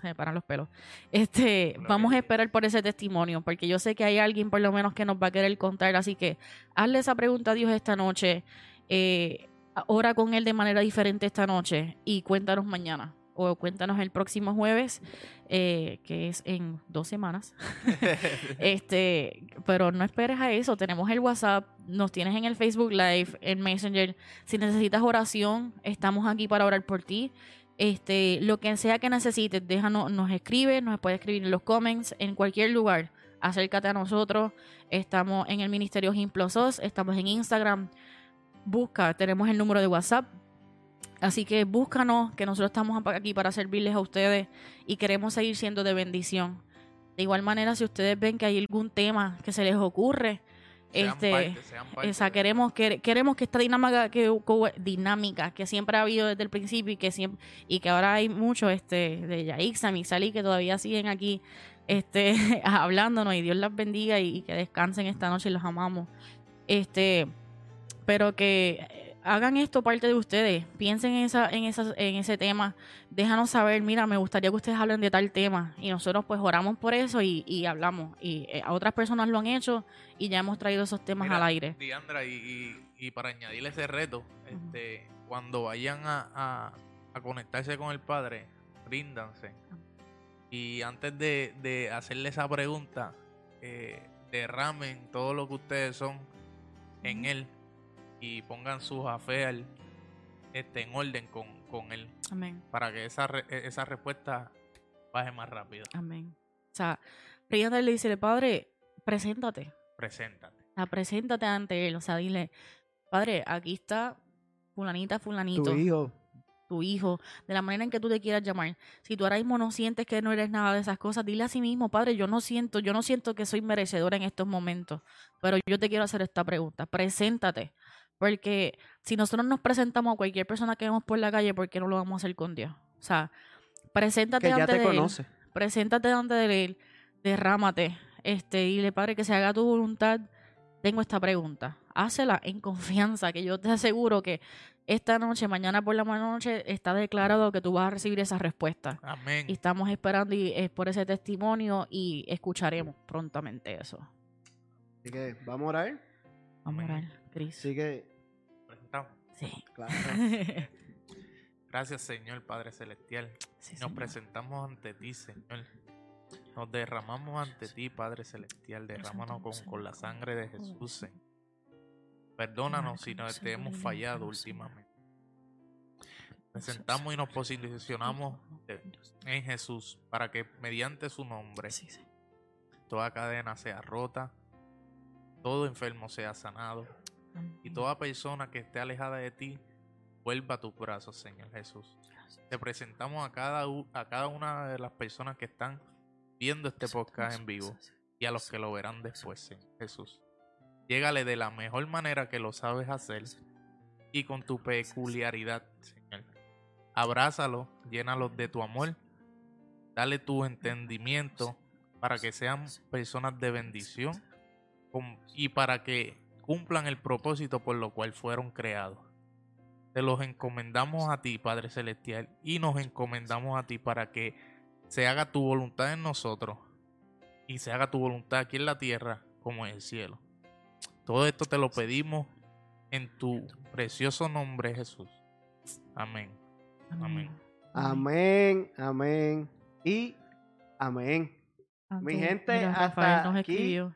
se me paran los pelos. Este, vamos a esperar por ese testimonio, porque yo sé que hay alguien por lo menos que nos va a querer contar, así que hazle esa pregunta a Dios esta noche, eh, ora con Él de manera diferente esta noche y cuéntanos mañana o cuéntanos el próximo jueves, eh, que es en dos semanas. este, pero no esperes a eso, tenemos el WhatsApp, nos tienes en el Facebook Live, en Messenger. Si necesitas oración, estamos aquí para orar por ti. Este, lo que sea que necesites, déjanos, nos escribe, nos puede escribir en los comments, en cualquier lugar. Acércate a nosotros. Estamos en el Ministerio Gimplosos, estamos en Instagram. Busca, tenemos el número de WhatsApp. Así que búscanos, que nosotros estamos aquí para servirles a ustedes y queremos seguir siendo de bendición. De igual manera, si ustedes ven que hay algún tema que se les ocurre, Sean este, parte, sean parte esa, queremos que queremos que esta dinámica que que- dinámica que siempre ha habido desde el principio y que siempre y que ahora hay mucho este de Yaixa, Mixali que todavía siguen aquí este hablándonos y Dios las bendiga y, y que descansen esta noche y los amamos. Este, pero que eh, hagan esto parte de ustedes, piensen en esa, en esa, en ese tema, déjanos saber, mira, me gustaría que ustedes hablen de tal tema. Y nosotros pues oramos por eso y, y hablamos. Y eh, a otras personas lo han hecho y ya hemos traído esos temas Mira, al aire. Diandra, y, y- y para añadirle ese reto, este, cuando vayan a, a- a conectarse con el Padre, ríndanse. Y antes de, de hacerle esa pregunta, eh, derramen todo lo que ustedes son en Él y pongan sus afeas este, en orden con, con Él Amén. para que esa, re- e, esa respuesta baje más rápido. Amén. O sea, Rihanna le dice, Padre, preséntate. Preséntate. O sea, preséntate ante él. O sea, dile, Padre, aquí está fulanita, fulanito, Tu tu, hijo. hijo, de la manera en que tú te quieras llamar. Si tú ahora mismo no sientes que no eres nada de esas cosas, dile a sí mismo, Padre, yo no siento, yo no siento que soy merecedora en estos momentos, pero yo te quiero hacer esta pregunta. Preséntate. Porque si nosotros nos presentamos a cualquier persona que vemos por la calle, ¿por qué no lo vamos a hacer con Dios? O sea, preséntate Que ya ante te de él conoce. preséntate delante de él, derrámate, este, y le padre que se haga tu voluntad. Tengo esta pregunta, hácela en confianza, que yo te aseguro que esta noche, mañana por la noche, está declarado que tú vas a recibir esa respuesta. Amén. Y estamos esperando y es por ese testimonio y escucharemos prontamente eso. Así que vamos a orar. Vamos a orar, Cris. Así que, Presentamos. Sí. claro. Gracias, Señor Padre Celestial. Sí, Nos Señor. presentamos ante ti, Señor. Nos derramamos ante ti, Padre Celestial. Derrámanos con, con la sangre de Jesús, Señor. Perdónanos si nos te hemos fallado últimamente. Presentamos y nos posicionamos de- en Jesús para que mediante su nombre toda cadena sea rota, todo enfermo sea sanado y toda persona que esté alejada de ti vuelva a tus brazos, Señor Jesús. Te presentamos a cada, a cada una de las personas que están viendo este podcast en vivo y a los que lo verán después, Señor Jesús. Llégale de la mejor manera que lo sabes hacer y con tu peculiaridad, Señor. Abrázalo, llénalos de tu amor, dale tu entendimiento para que sean personas de bendición y para que cumplan el propósito por lo cual fueron creados. Te los encomendamos a ti, Padre Celestial, y nos encomendamos a ti para que se haga tu voluntad en nosotros y se haga tu voluntad aquí en la tierra como en el cielo. Todo esto te lo pedimos en tu precioso nombre, Jesús. Amén. Amén. Amén, amén y amén. Mi gente, mira, hasta Rafael nos aquí- escribió.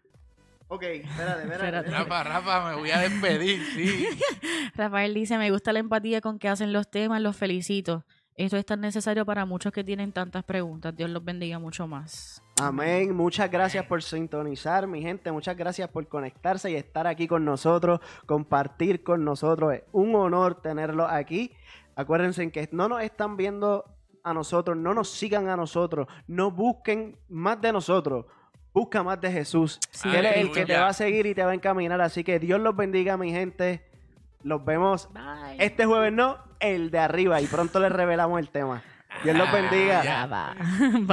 Ok, espérate, espérate. Rafa, Rafa, me voy a despedir, sí. Rafael dice, me gusta la empatía con que hacen los temas, los felicito. Esto es tan necesario para muchos que tienen tantas preguntas. Dios los bendiga mucho más. Amén. Muchas gracias por sintonizar, mi gente. Muchas gracias por conectarse y estar aquí con nosotros, compartir con nosotros. Es un honor tenerlos aquí. Acuérdense que no nos están viendo a nosotros, no nos sigan a nosotros, no busquen más de nosotros. Busca más de Jesús. Sí. Él es el que te va a seguir y te va a encaminar. Así que Dios los bendiga, mi gente. Los vemos Bye. este jueves, no, el de arriba. Y pronto les revelamos el tema. Dios los bendiga. Ya. Bye.